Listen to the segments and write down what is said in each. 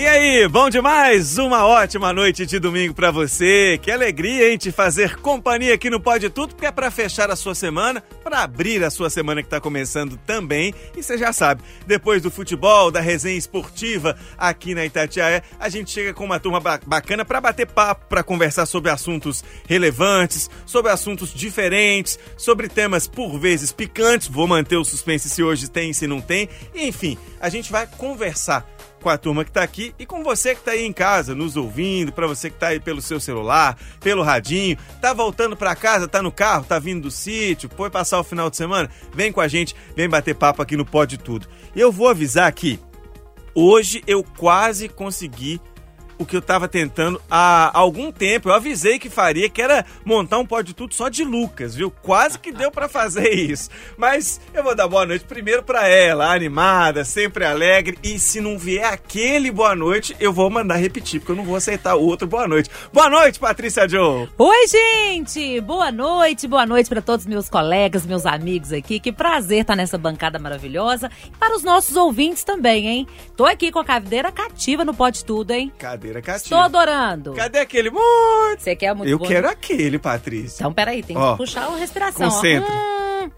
E aí, bom demais? Uma ótima noite de domingo para você. Que alegria, hein, te fazer companhia aqui no Pode Tudo, porque é para fechar a sua semana, para abrir a sua semana que tá começando também. E você já sabe, depois do futebol, da resenha esportiva aqui na Itatiaia, a gente chega com uma turma bacana para bater papo, para conversar sobre assuntos relevantes, sobre assuntos diferentes, sobre temas por vezes picantes. Vou manter o suspense se hoje tem, se não tem. Enfim, a gente vai conversar com a turma que está aqui e com você que está aí em casa, nos ouvindo, para você que está aí pelo seu celular, pelo radinho, tá voltando para casa, tá no carro, tá vindo do sítio, foi passar o final de semana, vem com a gente, vem bater papo aqui no Pode Tudo. Eu vou avisar aqui, hoje eu quase consegui o que eu tava tentando há algum tempo. Eu avisei que faria, que era montar um pódio tudo só de Lucas, viu? Quase que deu para fazer isso. Mas eu vou dar boa noite primeiro para ela, animada, sempre alegre. E se não vier aquele boa noite, eu vou mandar repetir, porque eu não vou aceitar outro boa noite. Boa noite, Patrícia Joe! Oi, gente! Boa noite, boa noite para todos meus colegas, meus amigos aqui. Que prazer estar nessa bancada maravilhosa. E para os nossos ouvintes também, hein? Tô aqui com a cadeira cativa no Pode Tudo, hein? Cadeira cativa. Estou adorando. Cadê aquele? Muito. Você quer muito Eu quero aquele, Patrícia. Então, peraí, tem que puxar a respiração. Concentra. Hum,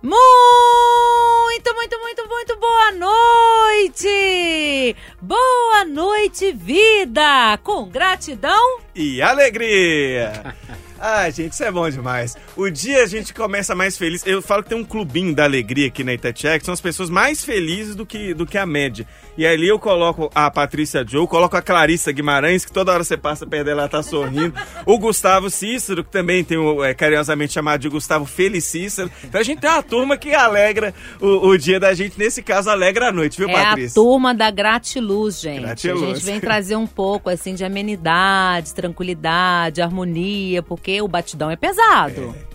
muito, muito, muito, muito boa noite! Boa noite, vida! Com gratidão e alegria! Ah, gente, isso é bom demais. O dia a gente começa mais feliz. Eu falo que tem um clubinho da alegria aqui na Itatiaia, que são as pessoas mais felizes do que, do que a média. E ali eu coloco a Patrícia Joe, coloco a Clarissa Guimarães, que toda hora você passa perto dela, ela tá sorrindo. o Gustavo Cícero, que também tem o, é, carinhosamente chamado de Gustavo Felicícero. Então a gente tem uma turma que alegra o, o dia da gente, nesse caso, alegra a noite, viu, é Patrícia? É a turma da gratiluz, gente. Gratiluz. A gente vem trazer um pouco, assim, de amenidade, tranquilidade, harmonia, porque o batidão é pesado. É.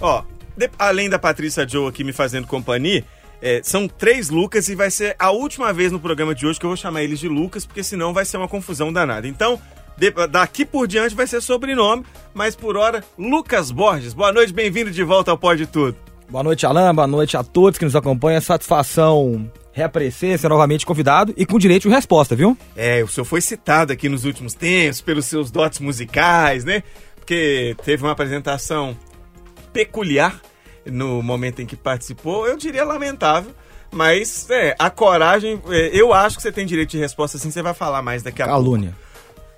Ó, de, além da Patrícia Joe aqui me fazendo companhia, é, são três Lucas e vai ser a última vez no programa de hoje que eu vou chamar eles de Lucas, porque senão vai ser uma confusão danada. Então, de, daqui por diante vai ser sobrenome, mas por hora, Lucas Borges. Boa noite, bem-vindo de volta ao Pode Tudo. Boa noite, Alain. Boa noite a todos que nos acompanham. Satisfação reaparecer, ser novamente convidado e com direito de resposta, viu? É, o senhor foi citado aqui nos últimos tempos pelos seus dotes musicais, né? Porque teve uma apresentação peculiar no momento em que participou, eu diria lamentável. Mas é, a coragem, é, eu acho que você tem direito de resposta assim, você vai falar mais daqui a Calúnia. pouco.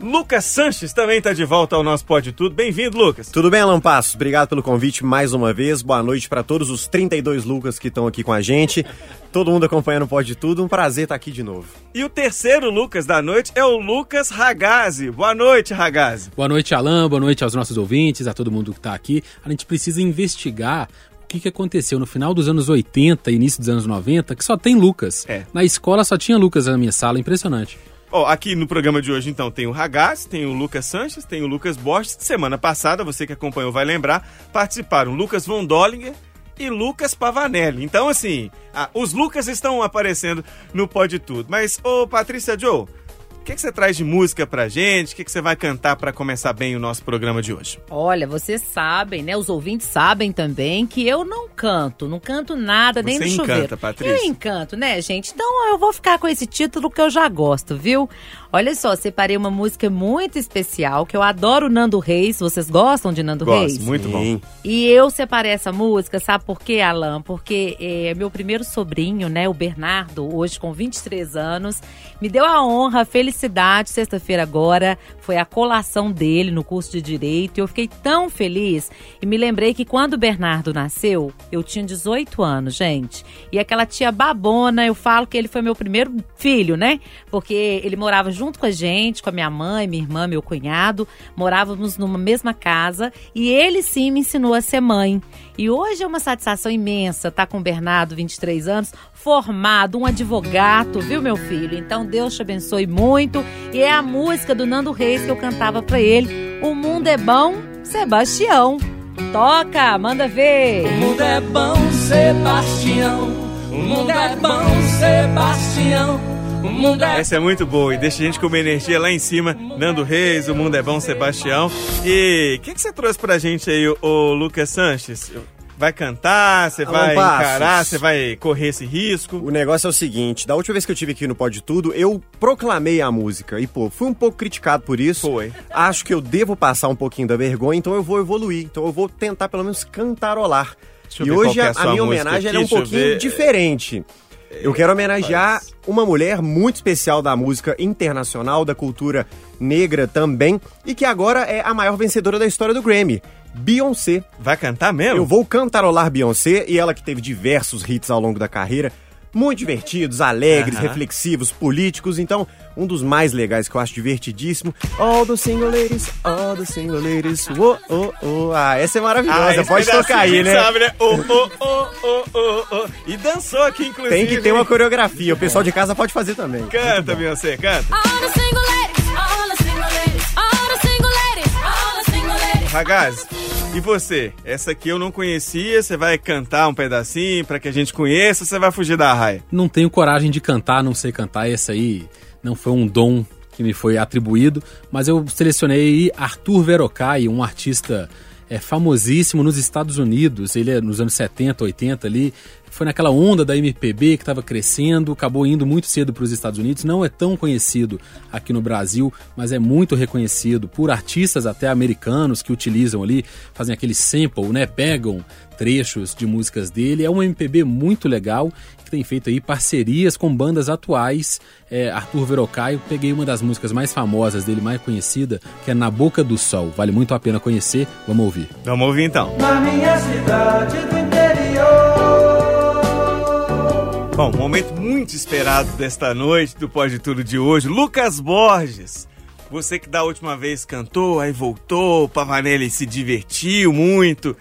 Lucas Sanches também está de volta ao nosso Pode Tudo. Bem-vindo, Lucas. Tudo bem, Alan Passos? Obrigado pelo convite mais uma vez. Boa noite para todos os 32 Lucas que estão aqui com a gente. Todo mundo acompanhando o Pode Tudo. Um prazer estar aqui de novo. E o terceiro Lucas da noite é o Lucas Ragazzi. Boa noite, Ragazzi. Boa noite, Alan. Boa noite aos nossos ouvintes, a todo mundo que está aqui. A gente precisa investigar o que, que aconteceu no final dos anos 80 e início dos anos 90, que só tem Lucas. É. Na escola só tinha Lucas na minha sala, impressionante. Ó, aqui no programa de hoje, então, tem o Ragaz, tem o Lucas Sanches, tem o Lucas Borges. Semana passada, você que acompanhou vai lembrar, participaram Lucas Von Dollinger e Lucas Pavanelli. Então, assim, ah, os Lucas estão aparecendo no Pode Tudo. Mas, ô Patrícia Joe, o que, que, você traz de música pra gente? O que, que, você vai cantar para começar bem o nosso programa de hoje? Olha, vocês sabem, né? Os ouvintes sabem também que eu não canto, não canto nada, você nem no encanta, chuveiro. Patrícia. Eu encanto, né, gente? Então eu vou ficar com esse título que eu já gosto, viu? Olha só, separei uma música muito especial, que eu adoro Nando Reis. Vocês gostam de Nando Gosto, Reis? muito bom. E eu separei essa música, sabe por quê, Alan? Porque é, meu primeiro sobrinho, né, o Bernardo, hoje com 23 anos, me deu a honra, a felicidade, sexta-feira agora, foi a colação dele no curso de Direito. E eu fiquei tão feliz e me lembrei que quando o Bernardo nasceu, eu tinha 18 anos, gente. E aquela tia babona, eu falo que ele foi meu primeiro filho, né? Porque ele morava junto com a gente, com a minha mãe, minha irmã, meu cunhado. Morávamos numa mesma casa e ele sim me ensinou a ser mãe. E hoje é uma satisfação imensa estar com o Bernardo, 23 anos, formado, um advogado, viu, meu filho? Então Deus te abençoe muito. E é a música do Nando Reis que eu cantava para ele. O mundo é bom, Sebastião. Toca, manda ver. O mundo é bom, Sebastião. O mundo é bom, Sebastião. Essa é muito boa e deixa a gente com uma energia lá em cima. Nando Reis, O Mundo é Bom, Sebastião. E o que, que você trouxe pra gente aí, o Lucas Sanches? Vai cantar, você Alan vai Passos. encarar, você vai correr esse risco? O negócio é o seguinte, da última vez que eu tive aqui no Pode Tudo, eu proclamei a música e, pô, fui um pouco criticado por isso. Foi. Acho que eu devo passar um pouquinho da vergonha, então eu vou evoluir. Então eu vou tentar pelo menos cantarolar. Deixa e hoje é a, a minha homenagem aqui, é um pouquinho diferente. Eu quero homenagear uma mulher muito especial da música internacional, da cultura negra também, e que agora é a maior vencedora da história do Grammy, Beyoncé. Vai cantar mesmo? Eu vou cantarolar Beyoncé e ela que teve diversos hits ao longo da carreira, muito divertidos, alegres, Aham. reflexivos, políticos. Então, um dos mais legais que eu acho divertidíssimo. All the single ladies, all the single ladies. Oh, oh, oh. Ah, essa é maravilhosa. esse Pode tocar a aí, gente né? Sabe, né? Oh, oh, oh, oh, oh, oh. E dançou aqui, inclusive. Tem que ter uma coreografia. O pessoal de casa pode fazer também. Canta, Beyoncé, canta. All the single ladies, all the Ragazzi, e você? Essa aqui eu não conhecia, você vai cantar um pedacinho pra que a gente conheça, você vai fugir da raia? Não tenho coragem de cantar, não sei cantar. Esse aí não foi um dom que me foi atribuído, mas eu selecionei Arthur Verocai, um artista é, famosíssimo nos Estados Unidos. Ele é nos anos 70, 80 ali. Foi naquela onda da MPB que estava crescendo, acabou indo muito cedo para os Estados Unidos. Não é tão conhecido aqui no Brasil, mas é muito reconhecido por artistas até americanos que utilizam ali, fazem aquele sample, né? Pegam trechos de músicas dele. É um MPB muito legal que tem feito aí parcerias com bandas atuais. É, Arthur Verocai, eu peguei uma das músicas mais famosas dele, mais conhecida, que é Na Boca do Sol. Vale muito a pena conhecer. Vamos ouvir. Vamos ouvir então. Na minha cidade do Bom, momento muito esperado desta noite do Pode Tudo de hoje. Lucas Borges. Você que da última vez cantou, aí voltou, Pavanelli se divertiu muito,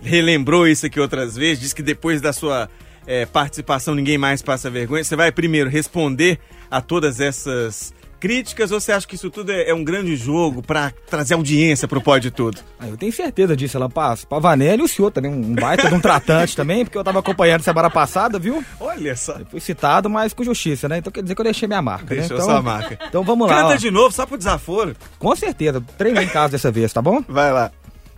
relembrou isso aqui outras vezes, disse que depois da sua eh, participação ninguém mais passa vergonha. Você vai primeiro responder a todas essas críticas ou você acha que isso tudo é, é um grande jogo pra trazer audiência pro Pode Tudo? Ah, eu tenho certeza disso, ela passa. Pavanelli e o senhor também, um baita de um tratante também, porque eu tava acompanhando semana passada, viu? Olha só. Fui citado, mas com justiça, né? Então quer dizer que eu deixei minha marca, Deixou né? Então, sua marca. Então vamos lá. Canta ó. de novo, só pro desaforo. Com certeza, treinei em casa dessa vez, tá bom? Vai lá.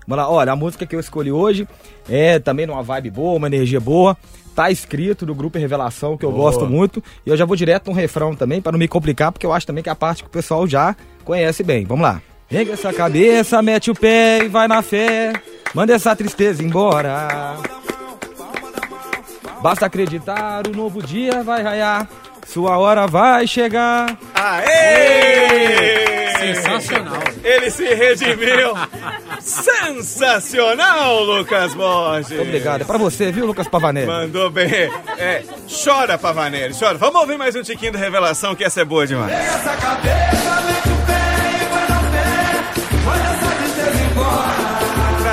Vamos lá, olha, a música que eu escolhi hoje é também numa vibe boa, uma energia boa. Tá escrito do grupo Revelação, que eu Boa. gosto muito. E eu já vou direto no refrão também, para não me complicar, porque eu acho também que é a parte que o pessoal já conhece bem. Vamos lá. Ergue essa cabeça, mete o pé e vai na fé. Manda essa tristeza embora. Basta acreditar, o novo dia vai raiar. Sua hora vai chegar. Aê! Sensacional. Ele se redimiu. Sensacional, Lucas Borges. Muito obrigado. É pra você, viu, Lucas Pavanelli? Mandou bem. É, chora, Pavanelli, chora. Vamos ouvir mais um tiquinho da revelação, que essa é boa demais. Essa cabeça, mete o pé e vai na fé. Manda essa tristeza embora.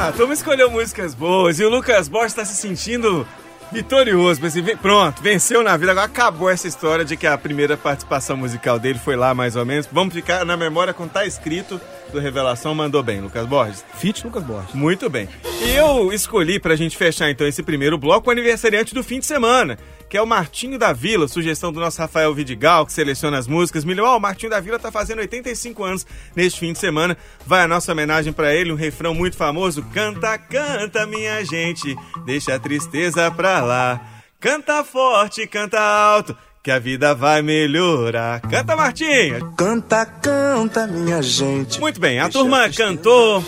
Ah, turma escolheu músicas boas e o Lucas Borges está se sentindo vitorioso. Pensei, "Vem- pronto, venceu na vida. Agora acabou essa história de que a primeira participação musical dele foi lá, mais ou menos. Vamos ficar na memória com tá escrito do Revelação. Mandou bem, Lucas Borges. Fit Lucas Borges. Muito bem. E eu escolhi pra gente fechar então esse primeiro bloco o aniversariante do fim de semana, que é o Martinho da Vila, sugestão do nosso Rafael Vidigal, que seleciona as músicas. Milhão, ó, o Martinho da Vila tá fazendo 85 anos neste fim de semana. Vai a nossa homenagem pra ele, um refrão muito famoso. Canta, canta, minha gente, deixa a tristeza pra lá. Canta forte, canta alto, que a vida vai melhorar. Canta, Martinho! Canta, canta, minha gente. Muito bem, a turma cantou,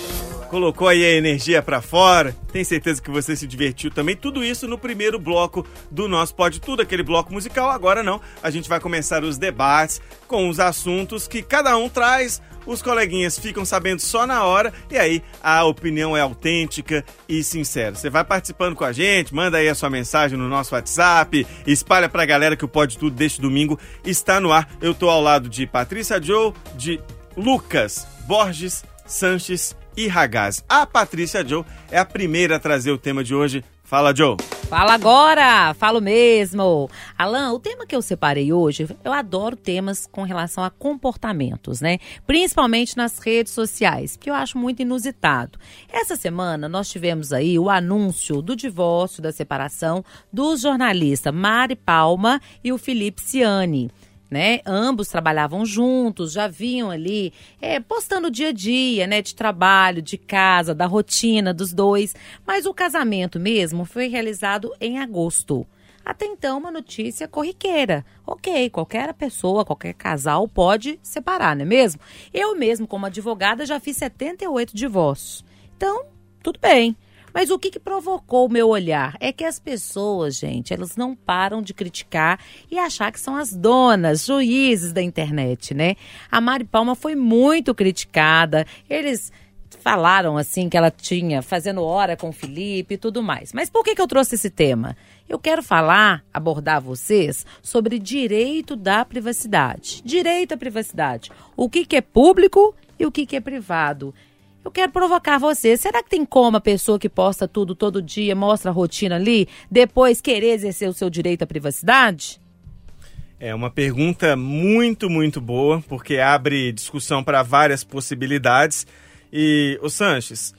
colocou aí a energia pra fora. Tenho certeza que você se divertiu também. Tudo isso no primeiro bloco do nosso Pode Tudo, aquele bloco musical. Agora não, a gente vai começar os debates com os assuntos que cada um traz. Os coleguinhas ficam sabendo só na hora e aí a opinião é autêntica e sincera. Você vai participando com a gente, manda aí a sua mensagem no nosso WhatsApp, espalha pra galera que o Pode Tudo deste domingo está no ar. Eu tô ao lado de Patrícia Joe, de Lucas Borges, Sanches e Ragaz. A Patrícia Joe é a primeira a trazer o tema de hoje. Fala, Joe. Fala agora, falo mesmo. Alan, o tema que eu separei hoje, eu adoro temas com relação a comportamentos, né? Principalmente nas redes sociais, que eu acho muito inusitado. Essa semana nós tivemos aí o anúncio do divórcio, da separação dos jornalistas Mari Palma e o Felipe Ciani. Né? Ambos trabalhavam juntos, já vinham ali é, postando o dia a dia, né? De trabalho, de casa, da rotina dos dois. Mas o casamento mesmo foi realizado em agosto. Até então, uma notícia corriqueira. Ok, qualquer pessoa, qualquer casal pode separar, não é mesmo? Eu mesmo, como advogada, já fiz 78 divórcios. Então, tudo bem. Mas o que, que provocou o meu olhar? É que as pessoas, gente, elas não param de criticar e achar que são as donas, juízes da internet, né? A Mari Palma foi muito criticada. Eles falaram assim que ela tinha fazendo hora com o Felipe e tudo mais. Mas por que, que eu trouxe esse tema? Eu quero falar, abordar vocês sobre direito da privacidade. Direito à privacidade. O que, que é público e o que, que é privado. Eu quero provocar você. Será que tem como a pessoa que posta tudo todo dia, mostra a rotina ali, depois querer exercer o seu direito à privacidade? É uma pergunta muito, muito boa, porque abre discussão para várias possibilidades. E, o Sanches,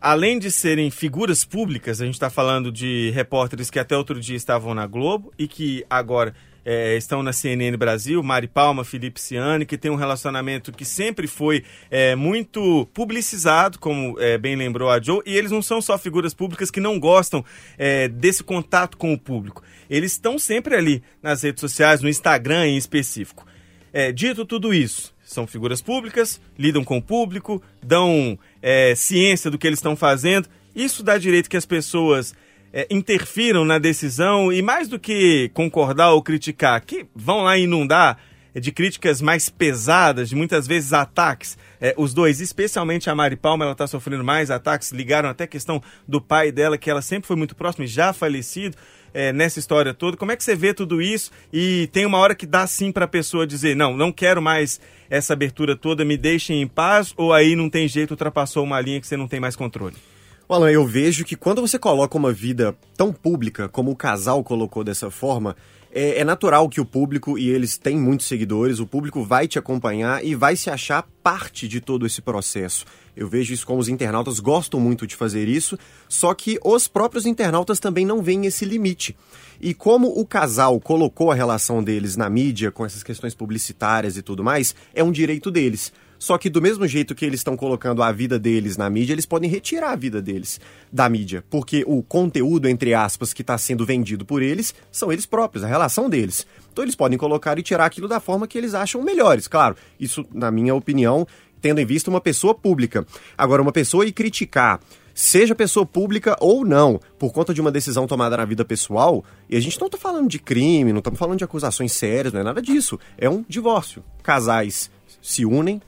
além de serem figuras públicas, a gente está falando de repórteres que até outro dia estavam na Globo e que agora é, estão na CNN Brasil, Mari Palma, Felipe Ciani, que tem um relacionamento que sempre foi é, muito publicizado, como é, bem lembrou a Joe, e eles não são só figuras públicas que não gostam é, desse contato com o público. Eles estão sempre ali nas redes sociais, no Instagram em específico. É, dito tudo isso, são figuras públicas, lidam com o público, dão é, ciência do que eles estão fazendo. Isso dá direito que as pessoas é, interfiram na decisão e mais do que concordar ou criticar, que vão lá inundar de críticas mais pesadas, de muitas vezes ataques. É, os dois, especialmente a Mari Palma, ela está sofrendo mais ataques. Ligaram até a questão do pai dela, que ela sempre foi muito próxima e já falecido. é, nessa história toda, como é que você vê tudo isso e tem uma hora que dá sim para a pessoa dizer não, não quero mais essa abertura toda, me deixem em paz ou aí não tem jeito, ultrapassou uma linha que você não tem mais controle? Alan, eu vejo que quando você coloca uma vida tão pública como o casal colocou dessa forma, é, é natural que o público, e eles têm muitos seguidores, o público vai te acompanhar e vai se achar parte de todo esse processo. Eu vejo isso como os internautas gostam muito de fazer isso, só que os próprios internautas também não veem esse limite. E como o casal colocou a relação deles na mídia, com essas questões publicitárias e tudo mais, é um direito deles. Só que do mesmo jeito que eles estão colocando a vida deles na mídia, eles podem retirar a vida deles da mídia. Porque o conteúdo, entre aspas, que está sendo vendido por eles, são eles próprios, a relação deles. Então eles podem colocar e tirar aquilo da forma que eles acham melhores. Claro, isso, na minha opinião, tendo em vista uma pessoa pública. Agora, uma pessoa ir criticar seja pessoa pública ou não, por conta de uma decisão tomada na vida pessoal, e a gente não está falando de crime, não estamos falando de acusações sérias, não é nada disso. É um divórcio. Casais se unem,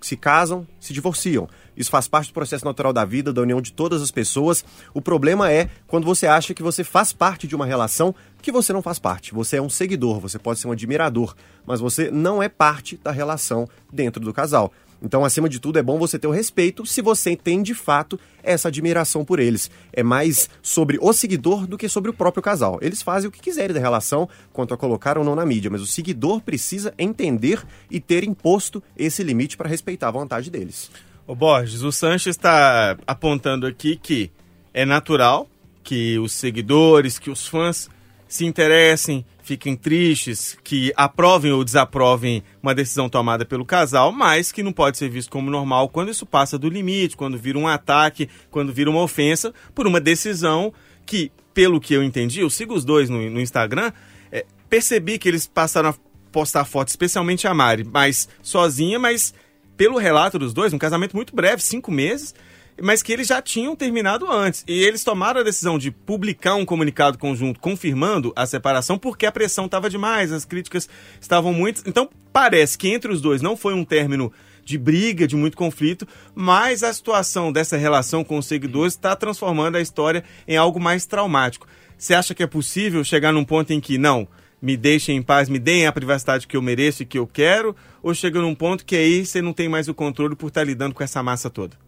se casam, se divorciam. Isso faz parte do processo natural da vida, da união de todas as pessoas. O problema é quando você acha que você faz parte de uma relação que você não faz parte. Você é um seguidor, você pode ser um admirador, mas você não é parte da relação dentro do casal. Então, acima de tudo, é bom você ter o respeito se você tem de fato essa admiração por eles. É mais sobre o seguidor do que sobre o próprio casal. Eles fazem o que quiserem da relação, quanto a colocar ou não na mídia, mas o seguidor precisa entender e ter imposto esse limite para respeitar a vontade deles. Ô Borges, o Sanches está apontando aqui que é natural que os seguidores, que os fãs se interessem, fiquem tristes, que aprovem ou desaprovem uma decisão tomada pelo casal, mas que não pode ser visto como normal quando isso passa do limite, quando vira um ataque, quando vira uma ofensa por uma decisão que, pelo que eu entendi, eu sigo os dois no, no Instagram, é, percebi que eles passaram a postar fotos, especialmente a Mari, mas sozinha, mas pelo relato dos dois, um casamento muito breve, cinco meses, mas que eles já tinham terminado antes. E eles tomaram a decisão de publicar um comunicado conjunto confirmando a separação porque a pressão estava demais, as críticas estavam muitas. Então parece que entre os dois não foi um término de briga, de muito conflito, mas a situação dessa relação com os seguidores está transformando a história em algo mais traumático. Você acha que é possível chegar num ponto em que não, me deixem em paz, me deem a privacidade que eu mereço e que eu quero, ou chega num ponto que aí você não tem mais o controle por estar lidando com essa massa toda?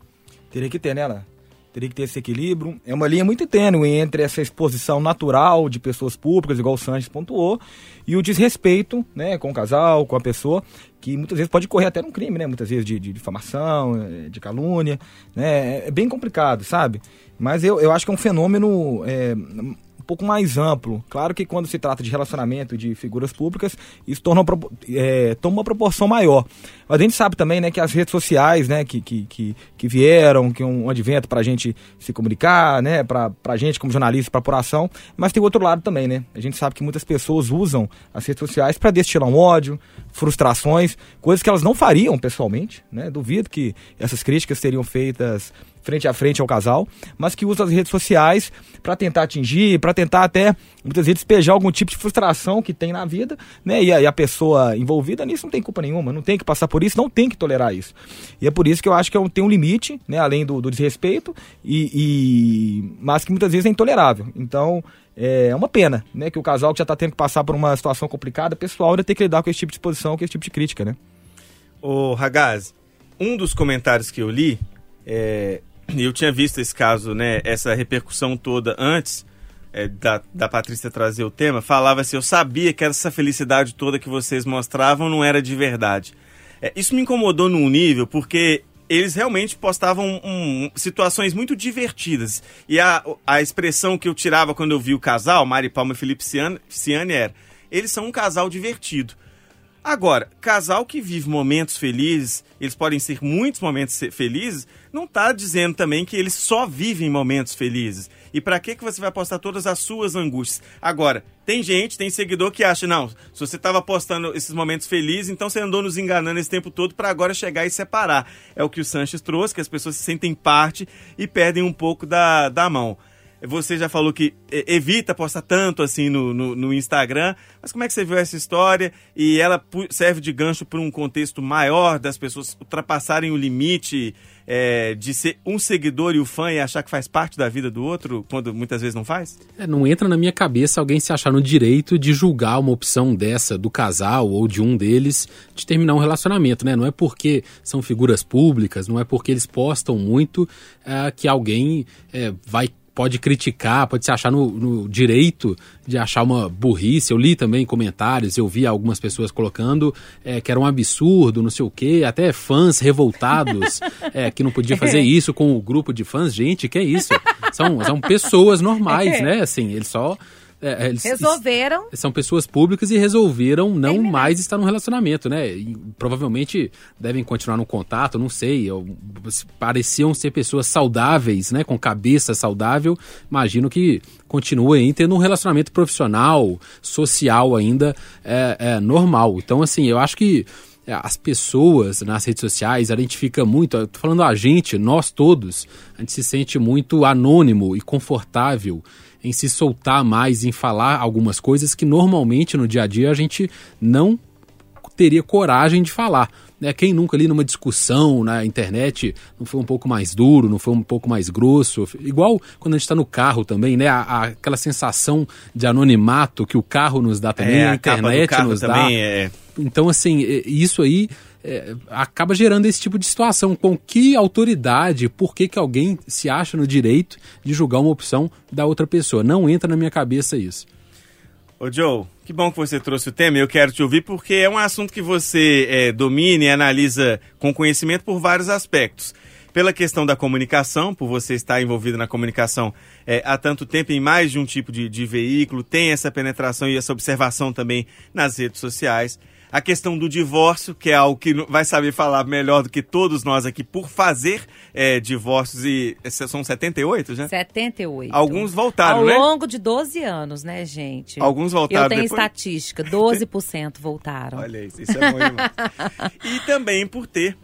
Teria que ter, né, Alain? Teria que ter esse equilíbrio. É uma linha muito tênue entre essa exposição natural de pessoas públicas, igual o Sanches pontuou, e o desrespeito né, com o casal, com a pessoa, que muitas vezes pode correr até num crime, né? Muitas vezes de, de difamação, eh, de calúnia. Né? É bem complicado, sabe? Mas eu, eu acho que é um fenômeno é, pouco mais amplo. Claro que quando se trata de relacionamento de figuras públicas, isso torna, é, toma uma proporção maior. Mas a gente sabe também né, que as redes sociais né, que, que, que, que vieram, que é um advento para a gente se comunicar, né, para a gente como jornalista, para apuração, mas tem outro lado também. Né? A gente sabe que muitas pessoas usam as redes sociais para destilar um ódio, frustrações, coisas que elas não fariam pessoalmente. Né? Duvido que essas críticas seriam feitas frente a frente ao casal, mas que usa as redes sociais para tentar atingir, para tentar até muitas vezes despejar algum tipo de frustração que tem na vida, né? E a, e a pessoa envolvida nisso não tem culpa nenhuma, não tem que passar por isso, não tem que tolerar isso. E é por isso que eu acho que é um- tem um limite, né? Além do, do desrespeito, e, e- mas que muitas vezes é intolerável. Então é uma pena, né? Que o casal que já está tendo que passar por uma situação complicada, pessoal, ainda tem que lidar com esse tipo de exposição, com esse tipo de crítica, né? Ô, Ragaz, um dos comentários que eu li, é, eu tinha visto esse caso, né, essa repercussão toda antes é, da, da Patrícia trazer o tema, falava assim, eu sabia que essa felicidade toda que vocês mostravam não era de verdade. É, isso me incomodou num nível, porque eles realmente postavam um- situações muito divertidas. E a, a expressão que eu tirava quando eu vi o casal, Mari Palma e Felipe Ciani, Ciani, era, eles são um casal divertido. Agora, casal que vive momentos felizes, eles podem ser muitos momentos felizes, não tá dizendo também que eles só vivem momentos felizes. E pra que que você vai postar todas as suas angústias? Agora, tem gente, tem seguidor que acha, não, se você tava postando esses momentos felizes, então você andou nos enganando esse tempo todo pra agora chegar e separar. É o que o Sanches trouxe, que as pessoas se sentem parte e perdem um pouco da, da mão. Você já falou que evita postar tanto assim no, no, no Instagram, mas como é que você viu essa história? E ela serve de gancho para um contexto maior das pessoas ultrapassarem o limite é, de ser um seguidor e o fã e achar que faz parte da vida do outro, quando muitas vezes não faz? É, não entra na minha cabeça alguém se achar no direito de julgar uma opção dessa do casal ou de um deles de terminar um relacionamento, né? Não é porque são figuras públicas, não é porque eles postam muito é, que alguém é, vai pode criticar, pode se achar no, no direito de achar uma burrice. Eu li também comentários, eu vi algumas pessoas colocando é, que era um absurdo, não sei o quê, até fãs revoltados é, que não podia fazer isso com o grupo de fãs. Gente, que é isso? São, são pessoas normais, né? Assim, eles só. É, eles, Resolveram. são pessoas públicas e resolveram não mais estar no relacionamento, né? E provavelmente devem continuar no contato, não sei. pareciam ser pessoas saudáveis, né? Com cabeça saudável. Imagino que continuem tendo um relacionamento profissional, social ainda é, é, normal. Então, assim, eu acho que é, as pessoas nas redes sociais, a gente fica muito, eu tô falando a gente, nós todos, a gente se sente muito anônimo e confortável em se soltar mais, em falar algumas coisas que normalmente no dia a dia a gente não teria coragem de falar. Né? Quem nunca ali numa discussão na internet não foi um pouco mais duro, não foi um pouco mais grosso? Igual quando a gente está no carro também, né? A- a- aquela sensação de anonimato que o carro nos dá também, É, a a internet carro nos dá. também é- Então, assim, isso aí é, acaba gerando esse tipo de situação. Com que autoridade, por que, que alguém se acha no direito de julgar uma opção da outra pessoa? Não entra na minha cabeça isso. Ô Joe, que bom que você trouxe o tema. Eu quero te ouvir porque é um assunto que você é, domina e analisa com conhecimento por vários aspectos. Pela questão da comunicação, por você estar envolvido na comunicação é, há tanto tempo em mais de um tipo de, de veículo, tem essa penetração e essa observação também nas redes sociais. A questão do divórcio, que é algo que vai saber falar melhor do que todos nós aqui por fazer é, divórcios e. São 78 já? 78. Alguns voltaram, Ao né? longo de 12 anos, né, gente? Alguns voltaram Eu tenho depois? estatística, 12% voltaram. Olha isso, isso é demais. e também por ter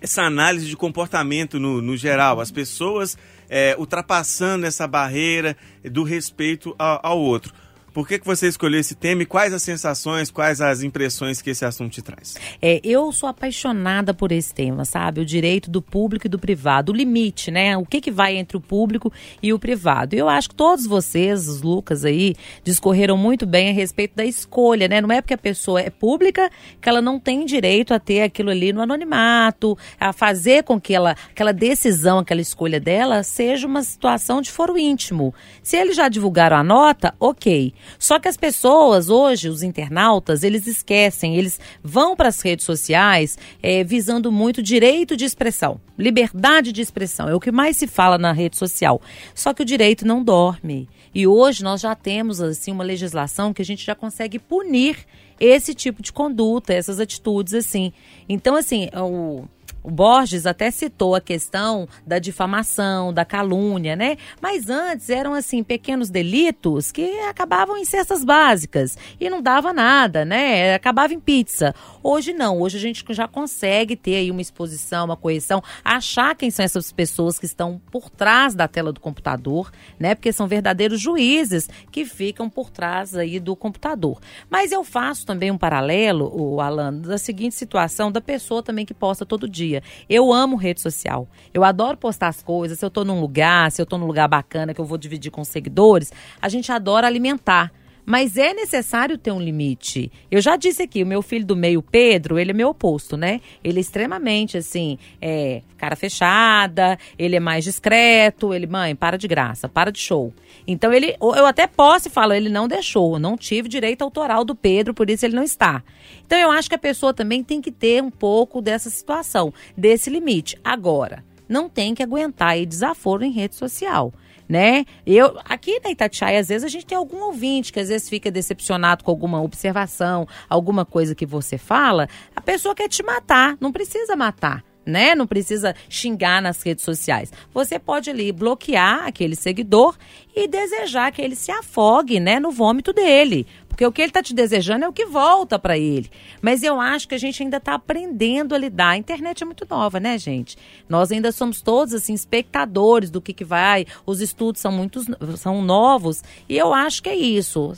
essa análise de comportamento no, no geral, as pessoas é, ultrapassando essa barreira do respeito ao, ao outro. Por que, que você escolheu esse tema e quais as sensações, quais as impressões que esse assunto te traz? É, eu sou apaixonada por esse tema, sabe? O direito do público e do privado, o limite, né? O que, que vai entre o público e o privado. Eu acho que todos vocês, os Lucas aí, discorreram muito bem a respeito da escolha, né? Não é porque a pessoa é pública que ela não tem direito a ter aquilo ali no anonimato, a fazer com que ela, aquela decisão, aquela escolha dela seja uma situação de foro íntimo. Se eles já divulgaram a nota, ok. Só que as pessoas hoje, os internautas, eles esquecem, eles vão para as redes sociais eh, visando muito direito de expressão, liberdade de expressão, é o que mais se fala na rede social. Só que o direito não dorme. E hoje nós já temos assim uma legislação que a gente já consegue punir esse tipo de conduta, essas atitudes assim. Então assim, o o Borges até citou a questão da difamação, da calúnia, né? Mas antes eram assim pequenos delitos que acabavam em cestas básicas e não dava nada, né? Acabava em pizza. Hoje não, hoje a gente já consegue ter aí uma exposição, uma correção, achar quem são essas pessoas que estão por trás da tela do computador, né? Porque são verdadeiros juízes que ficam por trás aí do computador. Mas eu faço também um paralelo, o Alan, da seguinte situação da pessoa também que posta todo dia. Eu amo rede social. Eu adoro postar as coisas. Se eu tô num lugar, se eu tô num lugar bacana que eu vou dividir com seguidores, a gente adora alimentar. Mas é necessário ter um limite. Eu já disse aqui, o meu filho do meio, Pedro, ele é meu oposto, né? Ele é extremamente, assim, é, cara fechada, ele é mais discreto, ele, mãe, para de graça, para de show. Então ele, eu até posso e falo, ele não deixou, não tive direito autoral do Pedro, por isso ele não está. Então eu acho que a pessoa também tem que ter um pouco dessa situação, desse limite. Agora, não tem que aguentar aí desaforo em rede social né? Eu aqui na Itatiaia às vezes a gente tem algum ouvinte que às vezes fica decepcionado com alguma observação, alguma coisa que você fala, a pessoa quer te matar, não precisa matar. Né? Não precisa xingar nas redes sociais. Você pode ali bloquear aquele seguidor e desejar que ele se afogue, né, no vômito dele. Porque o que ele está te desejando é o que volta para ele. Mas eu acho que a gente ainda está aprendendo a lidar. A internet é muito nova, né, gente? Nós ainda somos todos assim espectadores do que, que vai. Os estudos são muitos são novos e eu acho que é isso.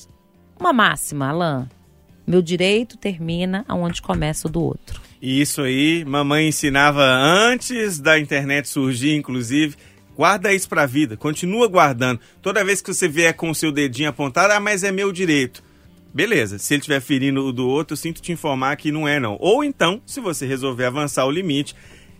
Uma máxima, Alain. Meu direito termina aonde começa o do outro. E isso aí, mamãe ensinava antes da internet surgir, inclusive. Guarda isso pra vida, continua guardando. Toda vez que você vier com o seu dedinho apontado, ah, mas é meu direito. Beleza, se ele estiver ferindo o do outro, sinto te informar que não é não. Ou então, se você resolver avançar o limite,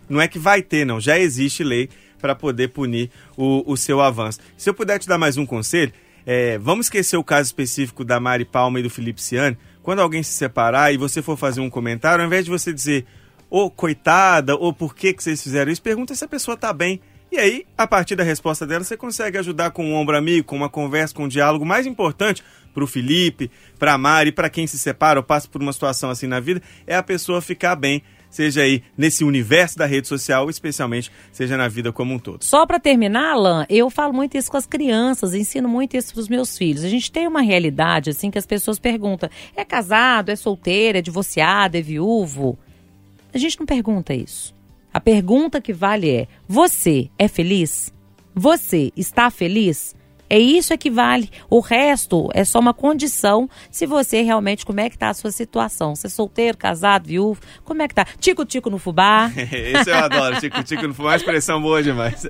não é que vai ter não, já existe lei para poder punir o, o seu avanço. Se eu puder te dar mais um conselho, é, vamos esquecer o caso específico da Mari Palma e do Felipe Ciani. Quando alguém se separar e você for fazer um comentário, ao invés de você dizer, ô coitada, ou por que, que vocês fizeram isso, pergunta se a pessoa tá bem. E aí, a partir da resposta dela, você consegue ajudar com um ombro amigo, com uma conversa, com um diálogo. Mais importante para o Felipe, para a Mari, para quem se separa ou passa por uma situação assim na vida, é a pessoa ficar bem, seja aí nesse universo da rede social, especialmente seja na vida como um todo. Só para terminar, Alan, eu falo muito isso com as crianças, ensino muito isso para os meus filhos. A gente tem uma realidade assim que as pessoas perguntam: é casado, é solteiro, é divorciado, é viúvo? A gente não pergunta isso. A pergunta que vale é: você é feliz? Você está feliz? É isso é que vale. O resto é só uma condição se você realmente, como é que tá a sua situação. Você é solteiro, casado, viúvo, como é que tá? Tico-tico no fubá. Esse eu adoro, tico-tico no fumar, expressão boa demais.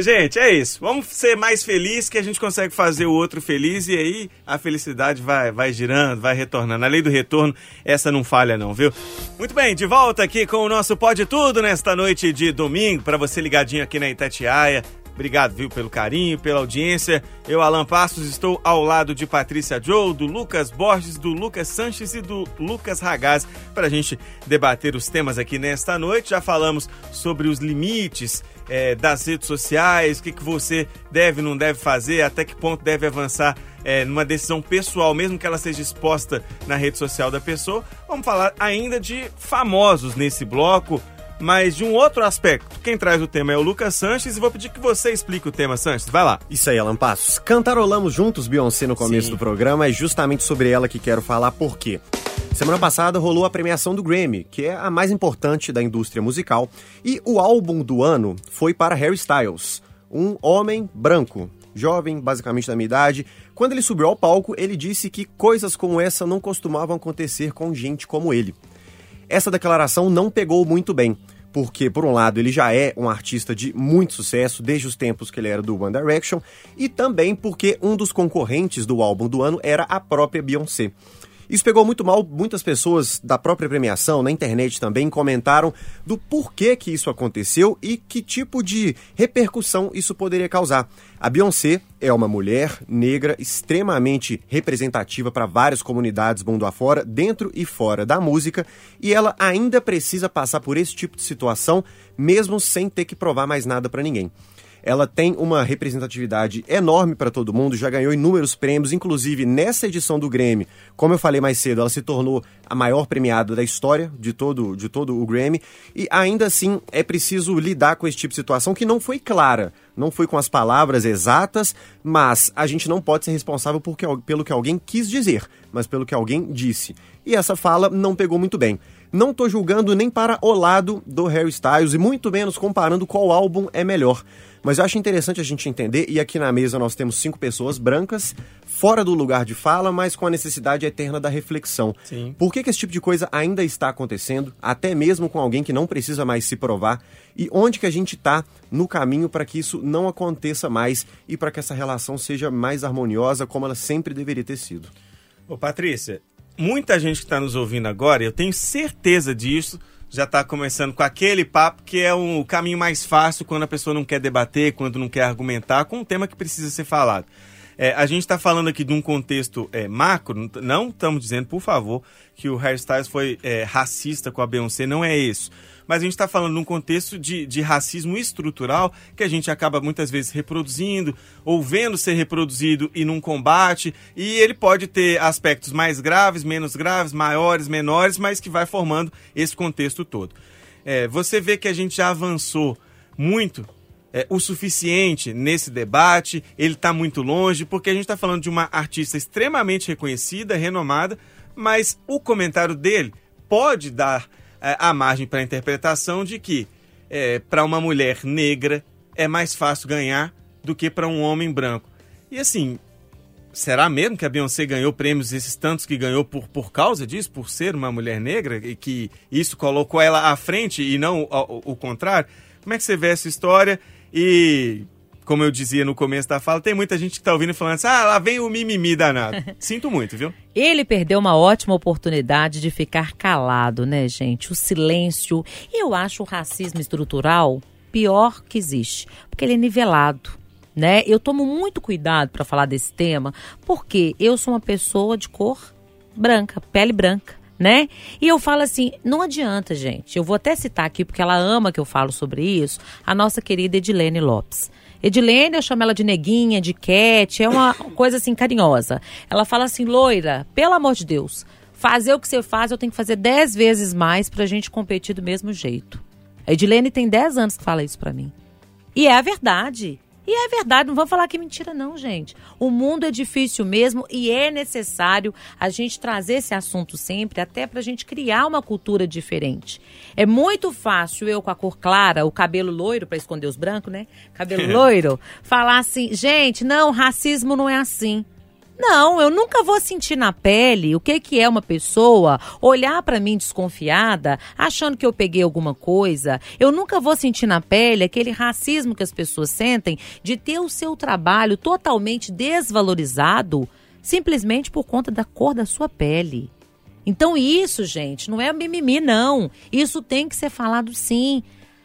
Gente, é isso. Vamos ser mais felizes que a gente consegue fazer o outro feliz e aí a felicidade vai, vai girando, vai retornando. A lei do retorno, essa não falha não, viu? Muito bem, de volta aqui com o nosso Pode Tudo nesta noite de domingo, para você ligadinho aqui na Itatiaia. Obrigado, viu, pelo carinho, pela audiência. Eu, Alan Passos, estou ao lado de Patrícia Joe, do Lucas Borges, do Lucas Sanches e do Lucas Ragaz, para a gente debater os temas aqui nesta noite. Já falamos sobre os limites eh, das redes sociais, o que, que você deve não deve fazer, até que ponto deve avançar eh, numa decisão pessoal, mesmo que ela seja exposta na rede social da pessoa. Vamos falar ainda de famosos nesse bloco mas de um outro aspecto. Quem traz o tema é o Lucas Sanches e vou pedir que você explique o tema, Sanches. Vai lá. Isso aí, Alan Passos. Cantarolamos juntos Beyoncé no começo Sim. do programa, é justamente sobre ela que quero falar por quê. Semana passada rolou a premiação do Grammy, que é a mais importante da indústria musical, e o álbum do ano foi para Harry Styles, um homem branco, jovem, basicamente da minha idade. Quando ele subiu ao palco, ele disse que coisas como essa não costumavam acontecer com gente como ele. Essa declaração não pegou muito bem, porque, por um lado, ele já é um artista de muito sucesso desde os tempos que ele era do One Direction, e também porque um dos concorrentes do álbum do ano era a própria Beyoncé. Isso pegou muito mal, muitas pessoas da própria premiação, na internet também, comentaram do porquê que isso aconteceu e que tipo de repercussão isso poderia causar. A Beyoncé é uma mulher negra extremamente representativa para várias comunidades mundo afora, dentro e fora da música, e ela ainda precisa passar por esse tipo de situação, mesmo sem ter que provar mais nada para ninguém. Ela tem uma representatividade enorme para todo mundo, já ganhou inúmeros prêmios, inclusive nessa edição do Grammy. Como eu falei mais cedo, ela se tornou a maior premiada da história de todo, de todo o Grammy. E ainda assim é preciso lidar com esse tipo de situação que não foi clara, não foi com as palavras exatas, mas a gente não pode ser responsável pelo que alguém quis dizer, mas pelo que alguém disse. E essa fala não pegou muito bem. Não tô julgando nem para o lado do Harry Styles e muito menos comparando qual álbum é melhor. Mas eu acho interessante a gente entender, e aqui na mesa nós temos cinco pessoas brancas, fora do lugar de fala, mas com a necessidade eterna da reflexão. Sim. Por que, que esse tipo de coisa ainda está acontecendo, até mesmo com alguém que não precisa mais se provar? E onde que a gente está no caminho para que isso não aconteça mais e para que essa relação seja mais harmoniosa como ela sempre deveria ter sido? Ô, Patrícia, muita gente que está nos ouvindo agora, eu tenho certeza disso, já está começando com aquele papo que é o caminho mais fácil quando a pessoa não quer debater, quando não quer argumentar, com um tema que precisa ser falado. É, a gente está falando aqui de um contexto é, macro, não estamos dizendo, por favor, que o Harry Styles foi é, racista com a Beyoncé, não é isso. Mas a gente está falando num contexto de, de racismo estrutural que a gente acaba muitas vezes reproduzindo, ou vendo ser reproduzido e não combate, e ele pode ter aspectos mais graves, menos graves, maiores, menores, mas que vai formando esse contexto todo. É, você vê que a gente já avançou muito é, o suficiente nesse debate, ele está muito longe, porque a gente está falando de uma artista extremamente reconhecida, renomada, mas o comentário dele pode dar é, a margem para a interpretação de que para uma mulher negra é mais fácil ganhar do que para um homem branco. E assim, será mesmo que a Beyoncé ganhou prêmios, esses tantos que ganhou por, por causa disso, por ser uma mulher negra, e que isso colocou ela à frente e não o contrário? Como é que você vê essa história? E, como eu dizia no começo da fala, tem muita gente que está ouvindo e falando assim: ah, lá vem o mimimi danado. Sinto muito, viu? Ele perdeu uma ótima oportunidade de ficar calado, né, gente? O silêncio. E eu acho o racismo estrutural pior que existe, porque ele é nivelado. Né? Eu tomo muito cuidado para falar desse tema, porque eu sou uma pessoa de cor branca, pele branca, né? E eu falo assim, não adianta, gente. Eu vou até citar aqui porque ela ama que eu falo sobre isso, a nossa querida Edilene Lopes. Edilene, eu chamo ela de neguinha, de cat, é uma coisa assim carinhosa. Ela fala assim, loira, pelo amor de Deus, fazer o que você faz, eu tenho que fazer dez vezes mais pra gente competir do mesmo jeito. A Edilene tem 10 anos que fala isso pra mim. E é a verdade. E é verdade, não vamos falar que é mentira não, gente. O mundo é difícil mesmo e é necessário a gente trazer esse assunto sempre, até pra gente criar uma cultura diferente. É muito fácil eu com a cor clara, o cabelo loiro pra esconder os brancos, né? Cabelo loiro, falar assim, gente, não, racismo não é assim. Não, eu nunca vou sentir na pele o que, que é uma pessoa olhar pra mim desconfiada, achando que eu peguei alguma coisa. Eu nunca vou sentir na pele aquele racismo que as pessoas sentem de ter o seu trabalho totalmente desvalorizado simplesmente por conta da cor da sua pele. Então isso, gente, não é mimimi não. Isso tem que ser falado sim.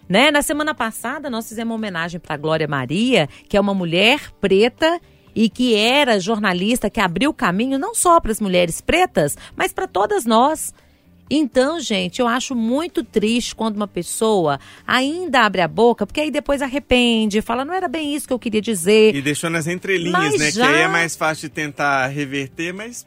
Né? Na semana passada nós fizemos uma homenagem para Glória Maria, que é uma mulher preta e que era jornalista que abriu caminho não só para as mulheres pretas, mas para todas nós. Então, gente, eu acho muito triste quando uma pessoa ainda abre a boca, porque aí depois arrepende, fala, não era bem isso que eu queria dizer. E deixou nas entrelinhas, Mas né? Que já- aí é mais fácil de tentar reverter, mas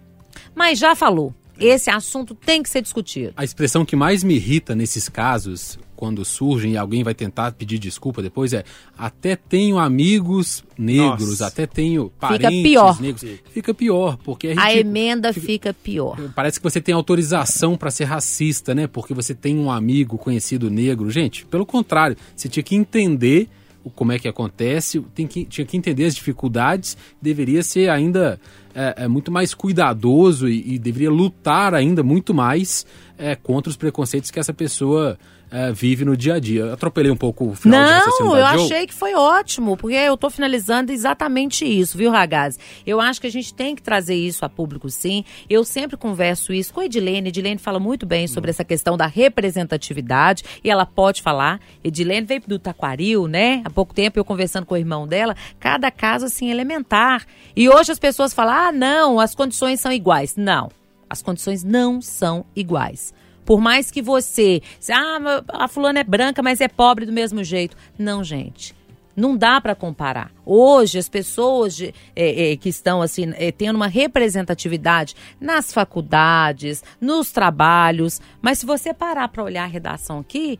Mas já falou. Esse assunto tem que ser discutido. A expressão que mais me irrita nesses casos, quando surgem e alguém vai tentar pedir desculpa depois, é até tenho amigos negros, Nossa. até tenho parentes pior. negros. Fica pior, porque A ridículo. emenda fica pior. Parece que você tem autorização para ser racista, né? Porque você tem um amigo conhecido negro. Gente, pelo contrário, você tinha que entender o, como é que acontece, tem que, tinha que entender as dificuldades, deveria ser ainda é, é, muito mais cuidadoso e, e deveria lutar ainda muito mais é, contra os preconceitos que essa pessoa eh, vive no dia a dia. Atropelei um pouco o final Não, eu achei que foi ótimo, porque eu tô finalizando exatamente isso, viu, Ragazzi? Eu acho que a gente tem que trazer isso a público, sim. Eu sempre converso isso com a Edilene. Edilene fala muito bem sobre essa questão da representatividade e ela pode falar. Edilene veio do Taquaril, né? Há pouco tempo eu conversando com o irmão dela, cada caso assim elementar. E hoje as pessoas falam: "Ah, não, as condições são iguais". Não. As condições não são iguais. Por mais que você, ah, a fulana é branca, mas é pobre do mesmo jeito. Não, gente. Não dá para comparar. Hoje, as pessoas de- é, é, que estão assim, é, tendo uma representatividade nas faculdades, nos trabalhos. Mas se você parar para olhar a redação aqui,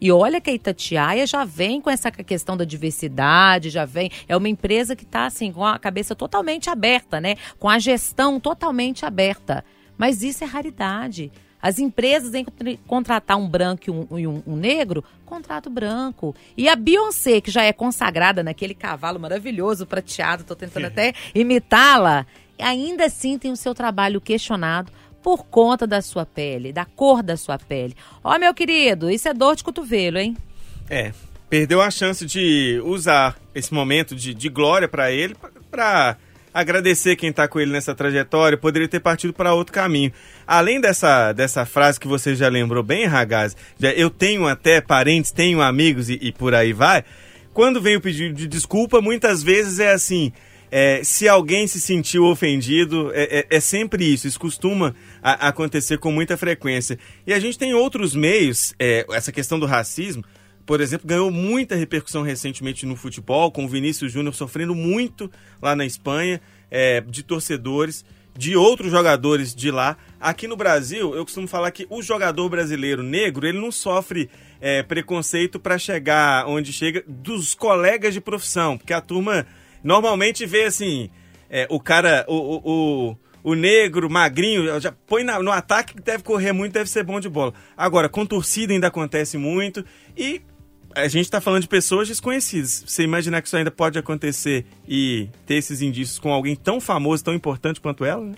e olha que a Itatiaia já vem com essa questão da diversidade, já vem. É uma empresa que está assim, com a cabeça totalmente aberta, né? Com a gestão totalmente aberta. Mas isso é raridade. As empresas em contr- contratar um branco e um, um- um negro, contrato branco. E a Beyoncé, que já é consagrada naquele cavalo maravilhoso prateado, tô tentando até imitá-la, ainda assim tem o seu trabalho questionado por conta da sua pele, da cor da sua pele. Ó, meu querido, isso é dor de cotovelo, hein? É, perdeu a chance de usar esse momento de, de glória pra ele pra agradecer quem tá com ele nessa trajetória, poderia ter partido para outro caminho. Além dessa, dessa frase que você já lembrou bem, Ragazzi, já, eu tenho até parentes, tenho amigos e, e por aí vai. Quando vem o pedido de desculpa, muitas vezes é assim. é, se alguém se sentiu ofendido, é, é- é sempre isso. Isso costuma a- acontecer com muita frequência. E a gente tem outros meios, é, essa questão do racismo, por exemplo, ganhou muita repercussão recentemente no futebol, com o Vinícius Júnior sofrendo muito lá na Espanha, é, de torcedores, de outros jogadores de lá. Aqui no Brasil, eu costumo falar que o jogador brasileiro negro, ele não sofre é, preconceito para chegar onde chega dos colegas de profissão, porque a turma normalmente vê assim, é, o cara, o, o, o, o negro, magrinho, já põe na- no ataque que deve correr muito, deve ser bom de bola. Agora, com torcida ainda acontece muito e a gente está falando de pessoas desconhecidas. Você imaginar que isso ainda pode acontecer e ter esses indícios com alguém tão famoso, tão importante quanto ela, né?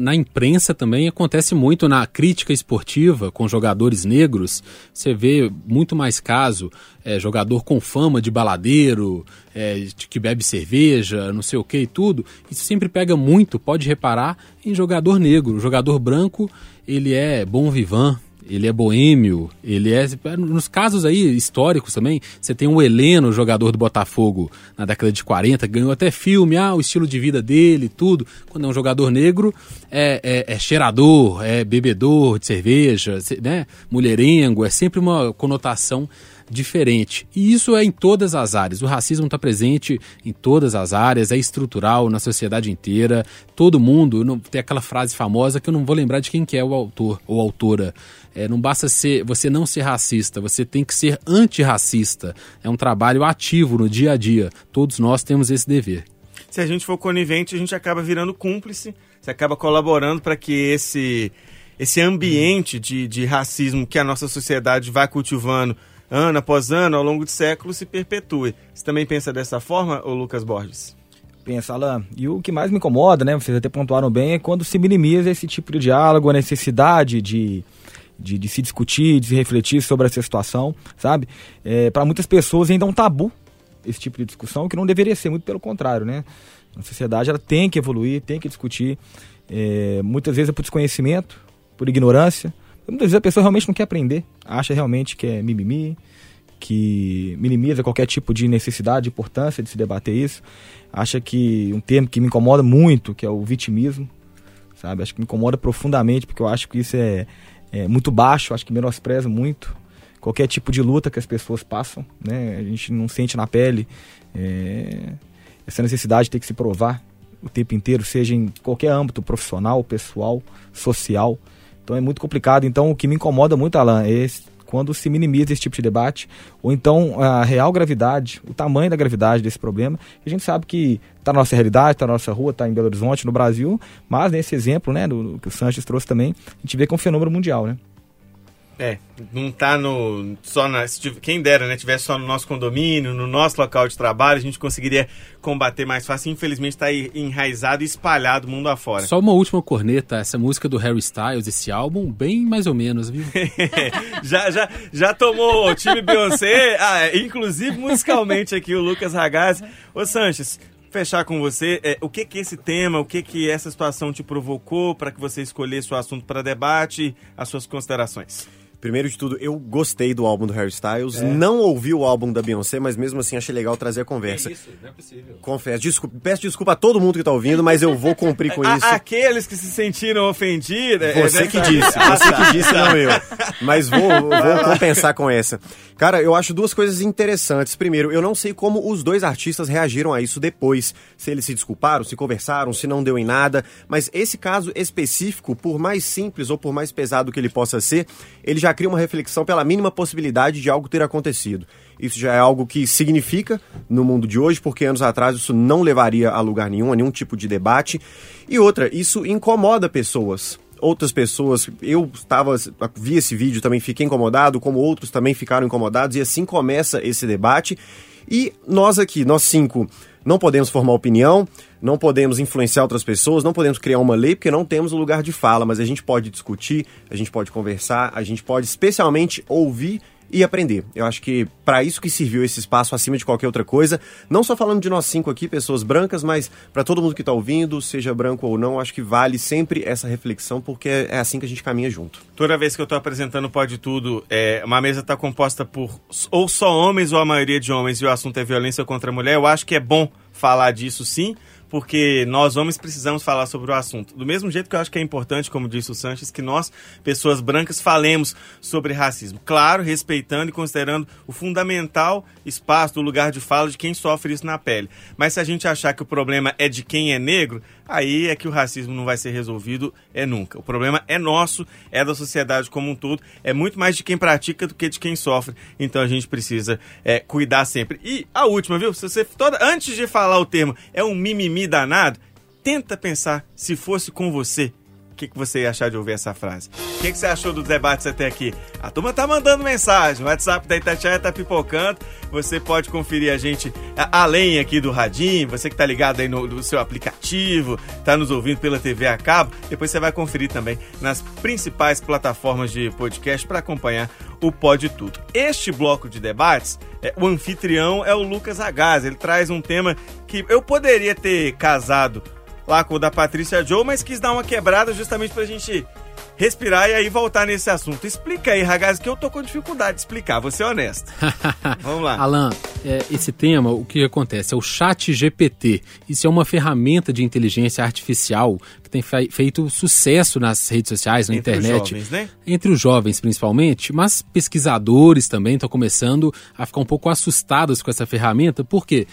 Na imprensa também acontece muito na crítica esportiva com jogadores negros. Você vê muito mais caso, é, jogador com fama de baladeiro, é, que bebe cerveja, não sei o que e tudo. Isso sempre pega muito, pode reparar, em jogador negro. O jogador branco, ele é bom vivan, ele é boêmio, ele é. Nos casos aí históricos também, você tem o Heleno, jogador do Botafogo na década de 40, ganhou até filme, ah, o estilo de vida dele, tudo. Quando é um jogador negro, é, é, é cheirador, é bebedor de cerveja, né? Mulherengo, é sempre uma conotação diferente. E isso é em todas as áreas. O racismo está presente em todas as áreas, é estrutural na sociedade inteira. Todo mundo, não, tem aquela frase famosa que eu não vou lembrar de quem que é o autor ou autora. É, não basta ser, você não ser racista, você tem que ser antirracista. É um trabalho ativo no dia a dia. Todos nós temos esse dever. Se a gente for conivente, a gente acaba virando cúmplice, você acaba colaborando para que esse, esse ambiente de, de racismo que a nossa sociedade vai cultivando ano após ano, ao longo de séculos, se perpetue. Você também pensa dessa forma, ô Lucas Borges? Pensa, Alain. E o que mais me incomoda, né? Vocês até pontuaram bem, é quando se minimiza esse tipo de diálogo, a necessidade de, de, de se discutir, de se refletir sobre essa situação, sabe? É, Para muitas pessoas ainda é um tabu esse tipo de discussão, que não deveria ser, muito pelo contrário, né? A sociedade ela tem que evoluir, tem que discutir. É, muitas vezes é por desconhecimento, por ignorância. Muitas vezes a pessoa realmente não quer aprender, acha realmente que é mimimi, que minimiza qualquer tipo de necessidade, importância de se debater isso. Acha que um termo que me incomoda muito, que é o vitimismo, sabe? Acho que me incomoda profundamente, porque eu acho que isso é, é muito baixo, acho que menospreza muito qualquer tipo de luta que as pessoas passam, né? A gente não sente na pele é, essa necessidade de ter que se provar o tempo inteiro, seja em qualquer âmbito profissional, pessoal, social. Então é muito complicado. Então o que me incomoda muito, Alan, é esse- quando se minimiza esse tipo de debate, ou então a real gravidade, o tamanho da gravidade desse problema. A gente sabe que está na nossa realidade, está na nossa rua, está em Belo Horizonte, no Brasil, mas nesse exemplo, né, do, do que o Sanches trouxe também, a gente vê que é um fenômeno mundial, né? É, não tá no. Só na, se tiv- quem dera, né? Tivesse só no nosso condomínio, no nosso local de trabalho, a gente conseguiria combater mais fácil. Infelizmente tá aí enraizado e espalhado mundo afora. Só uma última corneta, essa música do Harry Styles, esse álbum, bem mais ou menos, viu? já, já, já tomou o time Beyoncé, ah, é, inclusive musicalmente aqui, o Lucas Ragazzi. Ô Sanches, fechar com você, é, o que que esse tema, o que que essa situação te provocou para que você escolhesse o assunto para debate, as suas considerações? Primeiro de tudo, eu gostei do álbum do Harry Styles. Não ouvi o álbum da Beyoncé, mas mesmo assim achei legal trazer a conversa. não é possível. Confesso, desculpa, peço desculpa a todo mundo que tá ouvindo, mas eu vou cumprir com isso. aqueles que se sentiram ofendidos... é- Você é que disse, você que disse, não eu. Mas vou, vou compensar com essa. Cara, eu acho duas coisas interessantes. Primeiro, eu não sei como os dois artistas reagiram a isso depois. Se eles se desculparam, se conversaram, se não deu em nada. Mas esse caso específico, por mais simples ou por mais pesado que ele possa ser, ele já cria uma reflexão pela mínima possibilidade de algo ter acontecido. Isso já é algo que significa no mundo de hoje, porque anos atrás isso não levaria a lugar nenhum, a nenhum tipo de debate. E outra, isso incomoda pessoas outras pessoas, eu estava, vi esse vídeo também, fiquei incomodado, como outros também ficaram incomodados, e assim começa esse debate. E nós aqui, nós cinco, não podemos formar opinião, não podemos influenciar outras pessoas, não podemos criar uma lei, porque não temos o lugar de fala, mas a gente pode discutir, a gente pode conversar, a gente pode especialmente ouvir e aprender. Eu acho que para isso que serviu esse espaço acima de qualquer outra coisa, não só falando de nós cinco aqui, pessoas brancas, mas para todo mundo que está ouvindo, seja branco ou não, acho que vale sempre essa reflexão, porque é assim que a gente caminha junto. Toda vez que eu tô apresentando o Pode Tudo, é, uma mesa tá composta por ou só homens ou a maioria de homens e o assunto é violência contra a mulher, eu acho que é bom falar disso sim, porque nós homens precisamos falar sobre o assunto. Do mesmo jeito que eu acho que é importante, como disse o Sanches, que nós, pessoas brancas, falemos sobre racismo. Claro, respeitando e considerando o fundamental espaço do lugar de fala de quem sofre isso na pele. Mas se a gente achar que o problema é de quem é negro, aí é que o racismo não vai ser resolvido, é nunca. O problema é nosso, é da sociedade como um todo, é muito mais de quem pratica do que de quem sofre. Então a gente precisa é, cuidar sempre. E a última, viu? Se você toda antes de falar o termo é um mimimi danado, tenta pensar se fosse com você. O que, que você ia achar de ouvir essa frase? O que, que você achou dos debates até aqui? A turma tá mandando mensagem. O WhatsApp da Itatiaia tá pipocando. Você pode conferir a gente além aqui do Radinho. Você que tá ligado aí no, no seu aplicativo, tá nos ouvindo pela TV a cabo. Depois você vai conferir também nas principais plataformas de podcast para acompanhar o Pode Tudo. Este bloco de debates, é, o anfitrião é o Lucas Agaz. Ele traz um tema que eu poderia ter casado lá com o da Patrícia Joe, mas quis dar uma quebrada justamente pra gente respirar e aí voltar nesse assunto. Explica aí, Ragazzi, que eu tô com dificuldade de explicar, vou ser honesto. Vamos lá. Alan, é, esse tema, o que acontece? É o Chat GPT. Isso é uma ferramenta de inteligência artificial que tem fei- feito sucesso nas redes sociais, na Entre os internet. jovens, né? Entre os jovens, principalmente, mas pesquisadores também estão começando a ficar um pouco assustados com essa ferramenta, por quê?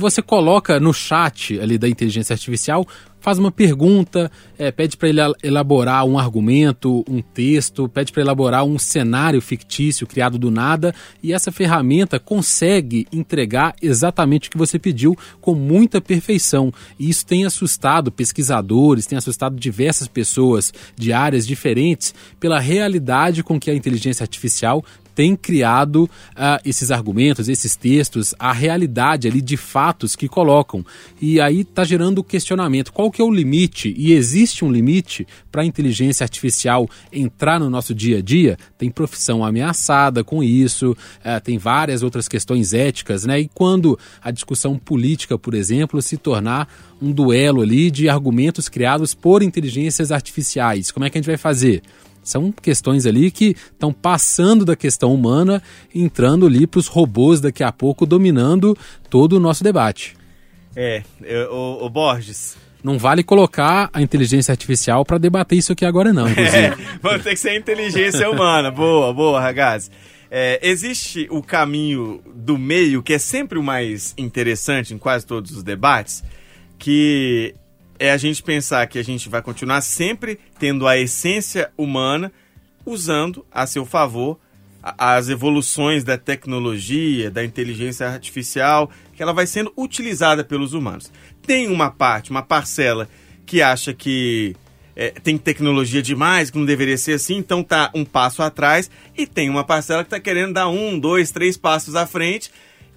Você coloca no chat ali da inteligência artificial, faz uma pergunta, é, pede para ele el- elaborar um argumento, um texto, pede para elaborar um cenário fictício criado do nada, e essa ferramenta consegue entregar exatamente o que você pediu com muita perfeição. E isso tem assustado pesquisadores, tem assustado diversas pessoas de áreas diferentes pela realidade com que a inteligência artificial tem criado ah, esses argumentos, esses textos, a realidade ali de fatos que colocam. E aí está gerando o questionamento: qual que é o limite? E existe um limite para a inteligência artificial entrar no nosso dia a dia? Tem profissão ameaçada com isso, ah, tem várias outras questões éticas, né? E quando a discussão política, por exemplo, se tornar um duelo ali de argumentos criados por inteligências artificiais, como é que a gente vai fazer? São questões ali que estão passando da questão humana, entrando ali para os robôs daqui a pouco, dominando todo o nosso debate. É, o, o Borges. Não vale colocar a inteligência artificial para debater isso aqui agora, não, inclusive. É, vamos ter que ser inteligência humana. Boa, boa, Ragazzi. É, existe o caminho do meio, que é sempre o mais interessante em quase todos os debates, que é a gente pensar que a gente vai continuar sempre tendo a essência humana, usando a seu favor as evoluções da tecnologia, da inteligência artificial, que ela vai sendo utilizada pelos humanos. Tem uma parte, uma parcela que acha que é, tem tecnologia demais, que não deveria ser assim, então tá um passo atrás, e tem uma parcela que está querendo dar um, dois, três passos à frente,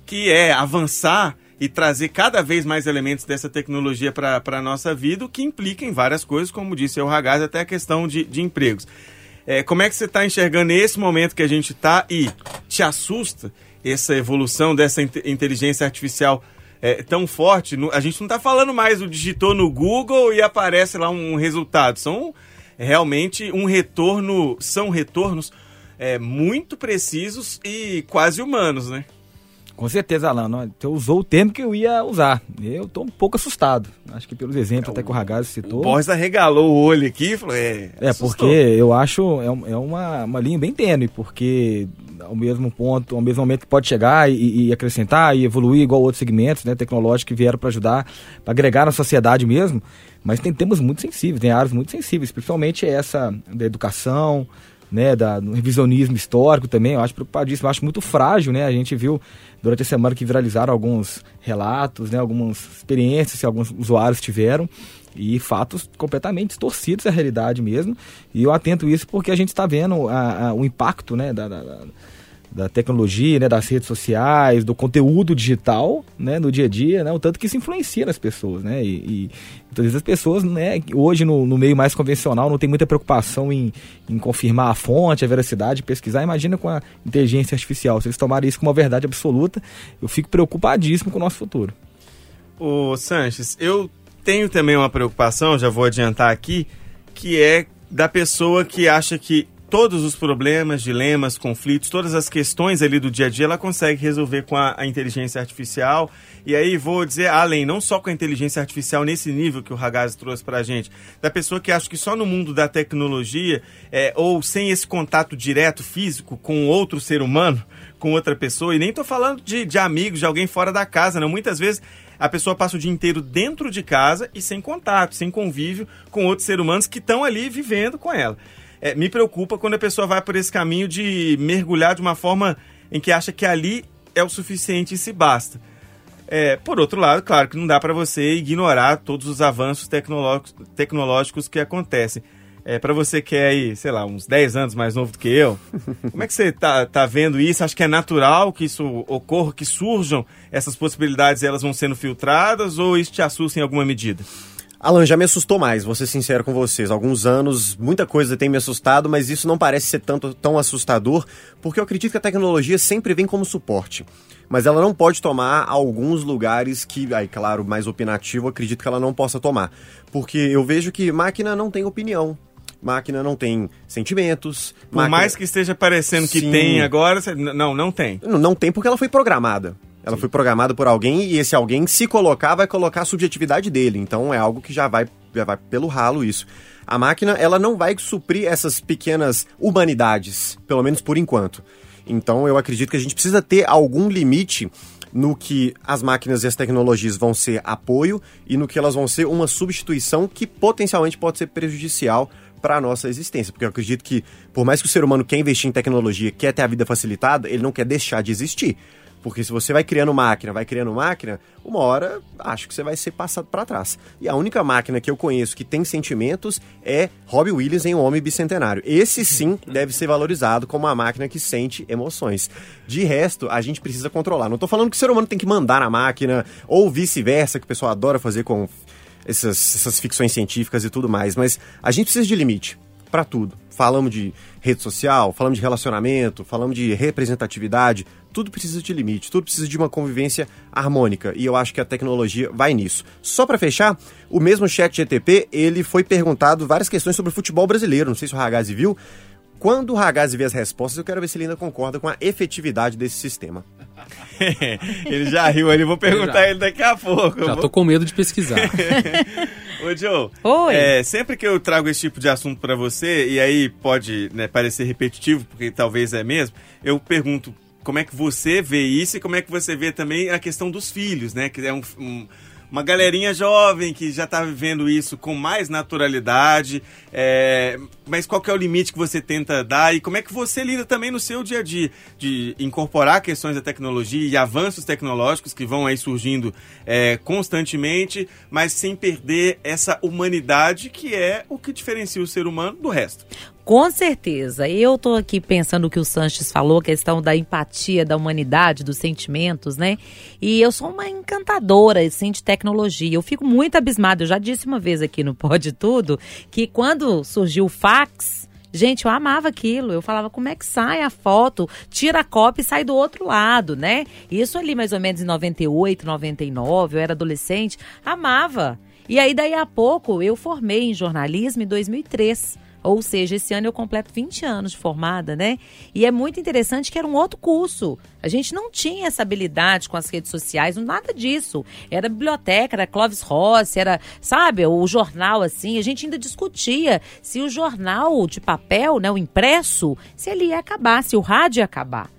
que é avançar e trazer cada vez mais elementos dessa tecnologia para a nossa vida, o que implica em várias coisas, como disse o Ragaz, até a questão de, de empregos. É, como é que você está enxergando esse momento que a gente está e te assusta essa evolução dessa inte- inteligência artificial é, tão forte? A gente não está falando mais o digitou no Google e aparece lá um resultado. São realmente um retorno, são retornos é, muito precisos e quase humanos, né? Com certeza, Alan. Você usou o termo que eu ia usar. Eu tô um pouco assustado. Acho que pelos exemplos até que o Ragazzi O citou. Borges arregalou o olho aqui e falou: é. É, porque eu acho é, é uma, uma linha bem tênue, porque ao mesmo ponto, ao mesmo momento que pode chegar e, e acrescentar e evoluir igual outros segmentos né, tecnológicos que vieram para ajudar, para agregar na sociedade mesmo, mas tem temas muito sensíveis, tem áreas muito sensíveis, principalmente essa da educação, né, da, do revisionismo histórico também, eu acho preocupadíssimo, eu acho muito frágil, né, a gente viu durante a semana que viralizaram alguns relatos, né, algumas experiências que alguns usuários tiveram, e fatos completamente distorcidos da realidade mesmo. E eu atento isso porque a gente está vendo a- a- o impacto né, da, da- da- tecnologia, né, das redes sociais, do conteúdo digital né, no dia a dia, né, o tanto que isso influencia nas pessoas. Né, e, vezes as pessoas, né, hoje no, no meio mais convencional, não tem muita preocupação em, em confirmar a fonte, a veracidade, pesquisar. Imagina com a inteligência artificial. Se eles tomarem isso como uma verdade absoluta, eu fico preocupadíssimo com o nosso futuro. Ô Sanches, eu tenho também uma preocupação, já vou adiantar aqui, que é da pessoa que acha que todos os problemas, dilemas, conflitos, todas as questões ali do dia a dia, ela consegue resolver com a, a inteligência artificial. E aí vou dizer além, não só com a inteligência artificial nesse nível que o Ragazzi trouxe pra gente, da pessoa que acha que só no mundo da tecnologia, é, ou sem esse contato direto físico com outro ser humano, com outra pessoa, e nem tô falando de, de amigos, de alguém fora da casa, não. Muitas vezes a pessoa passa o dia inteiro dentro de casa e sem contato, sem convívio com outros seres humanos que estão ali vivendo com ela. É, me preocupa quando a pessoa vai por esse caminho de mergulhar de uma forma em que acha que ali é o suficiente e se basta. É, por outro lado, claro que não dá para você ignorar todos os avanços tecnológicos, tecnológicos que acontecem. É, para você que é aí, sei lá, uns 10 anos mais novo do que eu, como é que você tá, tá vendo isso? Acho que é natural que isso ocorra, que surjam essas possibilidades e elas vão sendo filtradas ou isso te assusta em alguma medida? Alan, já me assustou mais, vou ser sincero com vocês. Alguns anos, muita coisa tem me assustado, mas isso não parece ser tanto, tão assustador, porque eu acredito que a tecnologia sempre vem como suporte. Mas ela não pode tomar alguns lugares que, aí, claro, mais opinativo, eu acredito que ela não possa tomar. Porque eu vejo que máquina não tem opinião. Máquina não tem sentimentos. Por máquina- mais que esteja parecendo que Sim. tem agora, não, não tem. Não, não tem porque ela foi programada. Ela foi programada por alguém e esse alguém, se colocar, vai colocar a subjetividade dele. Então é algo que já vai, já vai pelo ralo isso. A máquina, ela não vai suprir essas pequenas humanidades, pelo menos por enquanto. Então eu acredito que a gente precisa ter algum limite no que as máquinas e as tecnologias vão ser apoio e no que elas vão ser uma substituição que potencialmente pode ser prejudicial para a nossa existência. Porque eu acredito que, por mais que o ser humano quer investir em tecnologia, quer ter a vida facilitada, ele não quer deixar de existir. Porque se você vai criando máquina, vai criando máquina, uma hora acho que você vai ser passado para trás. E a única máquina que eu conheço que tem sentimentos é Robbie Williams em Um Homem Bicentenário. Esse sim deve ser valorizado como uma máquina que sente emoções. De resto, a gente precisa controlar. Não tô falando que o ser humano tem que mandar na máquina, ou vice-versa, que o pessoal adora fazer com essas, essas ficções científicas e tudo mais, mas a gente precisa de limite para tudo. Falamos de rede social, falamos de relacionamento, falamos de representatividade, tudo precisa de limite, tudo precisa de uma convivência harmônica e eu acho que a tecnologia vai nisso. Só para fechar, o mesmo chat GTP, ele foi perguntado várias questões sobre o futebol brasileiro, não sei se o Ragazzi viu. Quando o Ragazzi vê as respostas, eu quero ver se ele ainda concorda com a efetividade desse sistema. ele já riu ali, vou perguntar ele daqui a pouco. Já Vou- tô com medo de pesquisar. Ô, Joe, Oi. é, sempre que eu trago esse tipo de assunto pra você, e aí pode né, parecer repetitivo, porque talvez é mesmo, eu pergunto como é que você vê isso e como é que você vê também a questão dos filhos, né? Que é um, um, uma galerinha jovem que já tá vivendo isso com mais naturalidade. é, mas qual que é o limite que você tenta dar e como é que você lida também no seu dia a dia de incorporar questões da tecnologia e avanços tecnológicos que vão aí surgindo é, constantemente, mas sem perder essa humanidade que é o que diferencia o ser humano do resto. Com certeza. Eu tô aqui pensando o que o Sanches falou, a questão da empatia, da humanidade, dos sentimentos, né? E eu sou uma encantadora, assim, de tecnologia. Eu fico muito abismada. Eu já disse uma vez aqui no Pode Tudo que quando surgiu o fax, Gente, eu amava aquilo. Eu falava, como é que sai a foto? Tira a cópia e sai do outro lado, né? Isso ali mais ou menos em 98, 99, eu era adolescente. Amava. E aí, daí a pouco, eu formei em jornalismo em 2003. Ou seja, esse ano eu completo 20 anos de formada, né? E é muito interessante que era um outro curso. A gente não tinha essa habilidade com as redes sociais, nada disso. Era biblioteca, era Clóvis Rossi, era, sabe, o jornal assim. A gente ainda discutia se o jornal de papel, né, o impresso, se ele ia acabar, se o rádio ia acabar.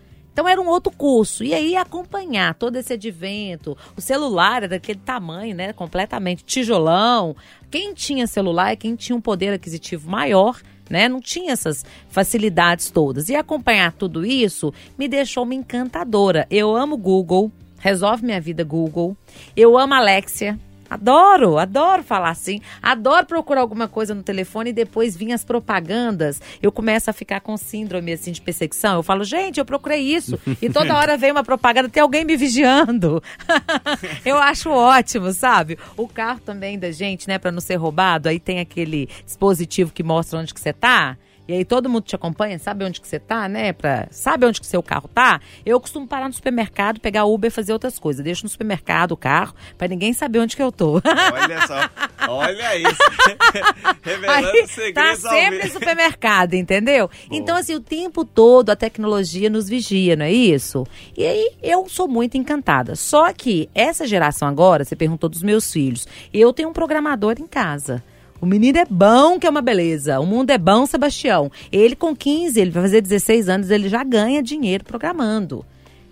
Então era um outro curso. E aí acompanhar todo esse advento. O celular era daquele tamanho, né? Completamente tijolão. Quem tinha celular é quem tinha um poder aquisitivo maior. Né? Não tinha essas facilidades todas. E acompanhar tudo isso me deixou uma encantadora. Eu amo Google, resolve minha vida Google. Eu amo Alexia. Adoro, adoro falar assim. Adoro procurar alguma coisa no telefone e depois vir as propagandas. Eu começo a ficar com síndrome assim de perseguição. Eu falo, gente, eu procurei isso. E toda hora vem uma propaganda, tem alguém me vigiando. eu acho ótimo, sabe? O carro também da gente, né, para não ser roubado, aí tem aquele dispositivo que mostra onde que você tá. E aí todo mundo te acompanha, sabe onde que você tá, né? Pra, sabe onde que seu carro tá? Eu costumo parar no supermercado, pegar Uber e fazer outras coisas. Deixo no supermercado o carro, pra ninguém saber onde que eu tô. Olha só, olha isso. Revelando Aí, tá segredos ao sempre no supermercado, entendeu? Então, assim, o tempo todo a tecnologia nos vigia, não é isso? E aí eu sou muito encantada. Só que essa geração agora, você perguntou dos meus filhos, eu tenho um programador em casa. O menino é bom, que é uma beleza. O mundo é bom, Sebastião. Ele com 15, ele vai fazer 16 anos, ele já ganha dinheiro programando.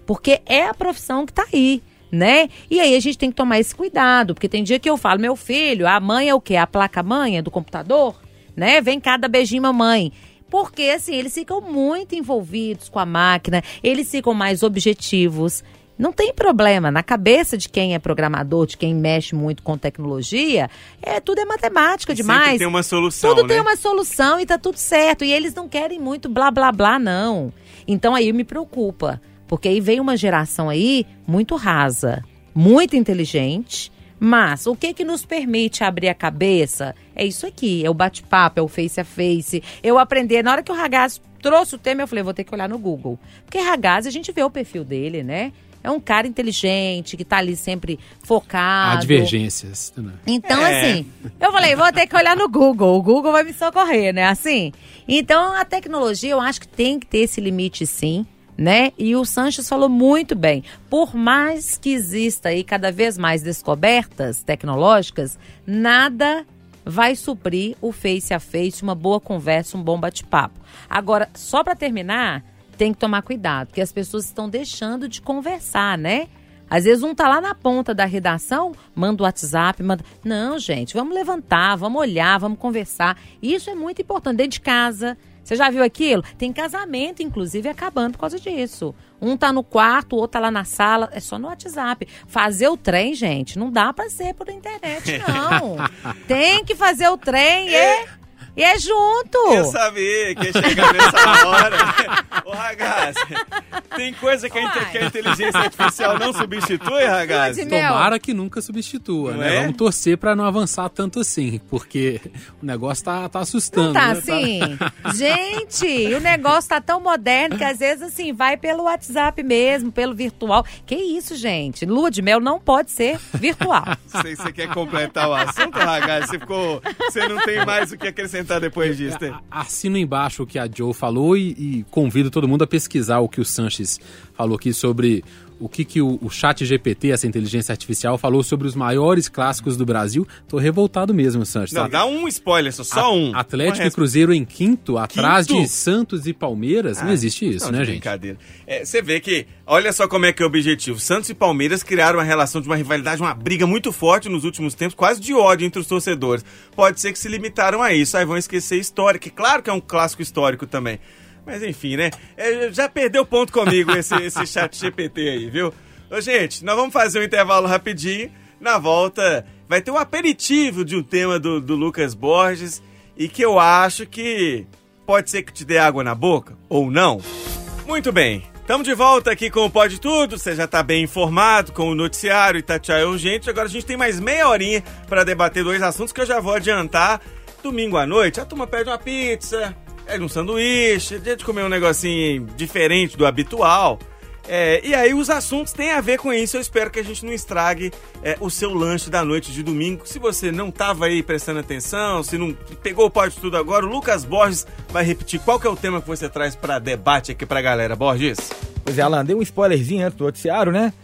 Porque é a profissão que tá aí, né? E aí a gente tem que tomar esse cuidado, porque tem dia que eu falo, meu filho, a mãe é o quê? A placa-mãe é do computador? Né? Vem cá, dá beijinho, mamãe. Porque, assim, eles ficam muito envolvidos com a máquina, eles ficam mais objetivos. Não tem problema. Na cabeça de quem é programador, de quem mexe muito com tecnologia, é tudo é matemática demais. Sempre tem uma solução, Tudo né? tem uma solução e tá tudo certo. E eles não querem muito blá blá blá, não. Então aí me preocupa. Porque aí vem uma geração aí muito rasa, muito inteligente. Mas o que que nos permite abrir a cabeça? É isso aqui, é o bate-papo, é o face a face. Eu aprender, na hora que o Ragazzi trouxe o tema, eu falei, vou ter que olhar no Google. Porque Ragazzi, a gente vê o perfil dele, né? É um cara inteligente, que tá ali sempre focado. Há divergências. né? Então, É. assim, eu falei, vou ter que olhar no Google. O Google vai me socorrer, né? Assim. Então, a tecnologia, eu acho que tem que ter esse limite, sim. Né? E o Sanches falou muito bem. Por mais que exista aí cada vez mais descobertas tecnológicas, nada vai suprir o face a face, uma boa conversa, um bom bate-papo. Agora, só para terminar, tem que tomar cuidado, porque as pessoas estão deixando de conversar, né? Às vezes um tá lá na ponta da redação, manda o WhatsApp, manda. Não, gente, vamos levantar, vamos olhar, vamos conversar. Isso é muito importante. Dentro de casa. Você já viu aquilo? Tem casamento, inclusive, acabando por causa disso. Um tá no quarto, o outro tá lá na sala. É só no WhatsApp. Fazer o trem, gente, não dá pra ser por internet, não. Tem que fazer o trem e, e é junto. Eu sabia que ia chegar nessa hora. Ô, Ragazzi, tem coisa que a, inte- que a inteligência artificial não substitui, Ragazzi? Tomara que nunca substitua, Não né? é? Vamos torcer pra não avançar tanto assim, porque o negócio tá, tá assustando. Não tá né? assim? Gente, o negócio tá tão moderno que às vezes assim, vai pelo WhatsApp mesmo, pelo virtual. Que isso, gente? Lua de mel não pode ser virtual. Não sei se você quer completar o assunto, Ragazzi. Você, ficou, você não tem mais o que acrescentar depois disso. né? A- Assino embaixo o que a Joe falou e, e convido todo mundo a pesquisar o que o Sanches falou aqui sobre o que, que o, o chat GPT, essa inteligência artificial, falou sobre os maiores clássicos do Brasil. Tô revoltado mesmo, Sanches. Não, dá um spoiler, só, só um. Atlético e Cruzeiro em quinto, atrás Quinto? de Santos e Palmeiras. não Ah, existe isso, não, né, gente? Brincadeira. É, você vê que, olha só como é que é o objetivo. Santos e Palmeiras criaram uma relação de uma rivalidade, uma briga muito forte nos últimos tempos, quase de ódio entre os torcedores. Pode ser que se limitaram a isso, aí vão esquecer a história, que claro que é um clássico histórico também. Mas enfim, né? É, já perdeu ponto comigo esse, esse chat GPT aí, viu? Ô, gente, nós vamos fazer um intervalo rapidinho. Na volta, vai ter um aperitivo de um tema do, do Lucas Borges e que eu acho que pode ser que te dê água na boca ou não. Muito bem, estamos de volta aqui com o Pode Tudo. Você já está bem informado com o noticiário Itatiaia Urgente. Agora a gente tem mais meia horinha para debater dois assuntos que eu já vou adiantar. Domingo à noite, a turma pede uma pizza, pede um sanduíche, dia de comer um negocinho diferente do habitual. É, e aí os assuntos têm a ver com isso. Eu espero que a gente não estrague é, o seu lanche da noite de domingo. Se você não estava aí prestando atenção, se não pegou o Pode Tudo agora, o Lucas Borges vai repetir qual que é o tema que você traz para debate aqui pra galera. Borges? Pois é, Alan, dei um spoilerzinho antes do noticiário, né?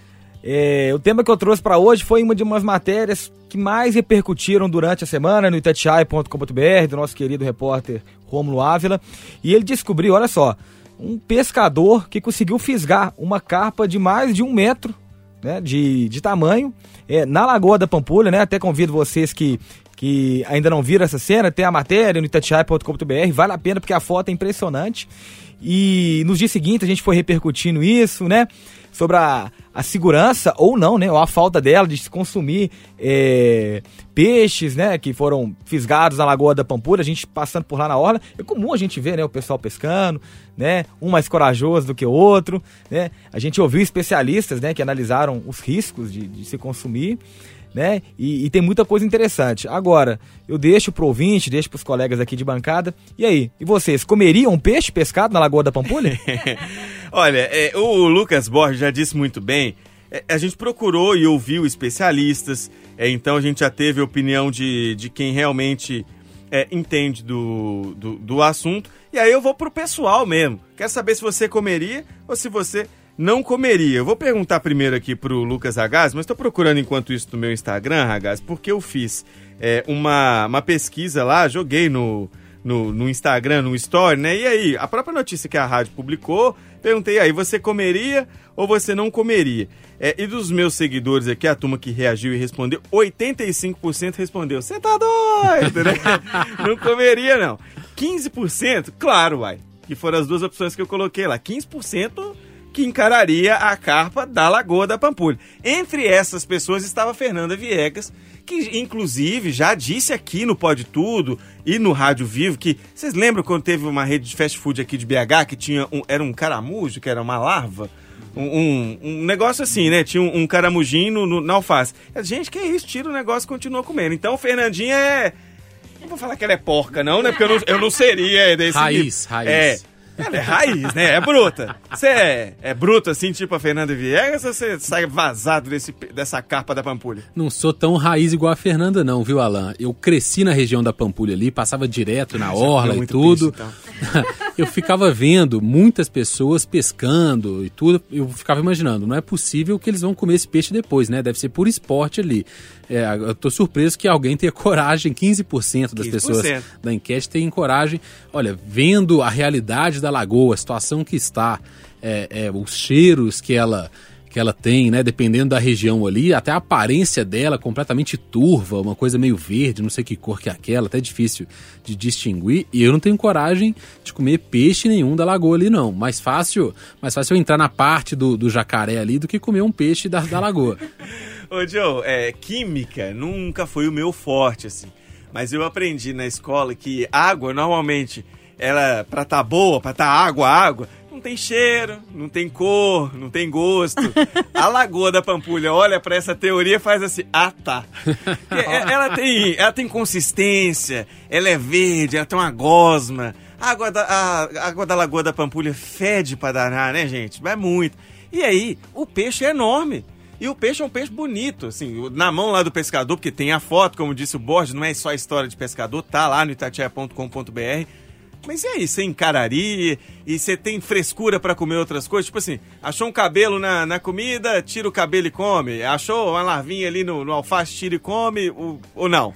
É, o tema que eu trouxe pra hoje foi uma de umas matérias que mais repercutiram durante a semana no itatiaia.com.br, do nosso querido repórter Rômulo Ávila. E ele descobriu, olha só, um pescador que conseguiu fisgar uma carpa de mais de um metro né, de, de tamanho é, na Lagoa da Pampulha, né? Até convido vocês que, que ainda não viram essa cena, tem a matéria no itatiaia.com.br, vale a pena porque a foto é impressionante. E nos dias seguintes a gente foi repercutindo isso, né? Sobre a, a segurança, ou não, né? Ou a falta dela de se consumir é, peixes, né? Que foram fisgados na Lagoa da Pampulha, a gente passando por lá na orla. É comum a gente ver, né? O pessoal pescando, né? Um mais corajoso do que o outro, né? A gente ouviu especialistas, né? Que analisaram os riscos de, de se consumir né? E, e tem muita coisa interessante. Agora, eu deixo pro ouvinte, deixo pros colegas aqui de bancada. E aí, e vocês, comeriam peixe pescado na Lagoa da Pampulha? Olha, é, o Lucas Borges já disse muito bem. é, a gente procurou e ouviu especialistas, é, então a gente já teve a opinião de, de quem realmente é, entende do, do, do assunto. E aí eu vou pro pessoal mesmo. Quero saber se você comeria ou se você não comeria. Eu vou perguntar primeiro aqui pro Lucas Ragaz, mas estou procurando enquanto isso no meu Instagram, Ragaz, porque eu fiz é, uma, uma pesquisa lá, joguei no, no, no Instagram, no Story, né? E aí, a própria notícia que a rádio publicou, perguntei aí, você comeria ou você não comeria? É, e dos meus seguidores aqui, a turma que reagiu e respondeu, 85% respondeu, você tá doido, né? não comeria, não. 15%, claro, uai. Que foram as duas opções que eu coloquei lá. 15% que encararia a carpa da Lagoa da Pampulha. Entre essas pessoas estava Fernanda Viegas, que inclusive já disse aqui no Pode Tudo e no Rádio Vivo que vocês lembram quando teve uma rede de fast food aqui de BH que tinha um, era um caramujo, que era uma larva? Um, um, um negócio assim, né? Tinha um, um caramujinho no, no- na alface. Gente, que isso? Tira o negócio e continua comendo. Então, Fernandinha é. Não vou falar que ela é porca, não, né? Porque eu não, eu não seria desse Raiz, nível. raiz. É. Ela é raiz, né? É bruta. Você é, é bruta assim, tipo a Fernanda Viegas, ou você sai vazado desse, dessa carpa da Pampulha? Não sou tão raiz igual a Fernanda, não, viu, Alan? Eu cresci na região da Pampulha ali, passava direto na orla comeu e tudo. peixe, então. eu ficava vendo muitas pessoas pescando e tudo. Eu ficava imaginando, não é possível que eles vão comer esse peixe depois, né? Deve ser por esporte ali. É, eu tô surpreso que alguém tenha coragem, 15% das 15%. pessoas da enquete têm coragem. Olha, vendo a realidade da lagoa, a situação que está, é, é, os cheiros que ela que ela tem, né? Dependendo da região ali, até a aparência dela completamente turva, uma coisa meio verde, não sei que cor que é aquela, até difícil de distinguir. E eu não tenho coragem de comer peixe nenhum da lagoa ali, não. Mais fácil, mais fácil eu entrar na parte do, do jacaré ali do que comer um peixe da, da lagoa. Ô, Joe, é, química nunca foi o meu forte, assim. Mas eu aprendi na escola que água, normalmente, ela, pra tá boa, pra tá água, água, não tem cheiro, não tem cor, não tem gosto. A Lagoa da Pampulha olha pra essa teoria e faz assim, ah tá. E- Ela tem, ela tem consistência, ela é verde, ela tem uma gosma. A água da, a, a água da Lagoa da Pampulha fede pra danar, né, gente? Vai muito. E aí, o peixe é enorme. E o peixe é um peixe bonito, assim, na mão lá do pescador, porque tem a foto, como disse o Borges, não é só história de pescador, tá lá no itatiaia.com.br. Mas e aí, você encararia? E você tem frescura pra comer outras coisas? Tipo assim, achou um cabelo na, na comida, tira o cabelo e come. Achou uma larvinha ali no, no alface, tira e come, ou, ou não?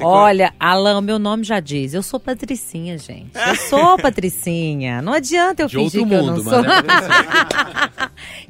Você Olha, Alan, meu nome já diz. Eu sou patricinha, gente. Eu sou patricinha. Não adianta eu De fingir que eu não sou. mas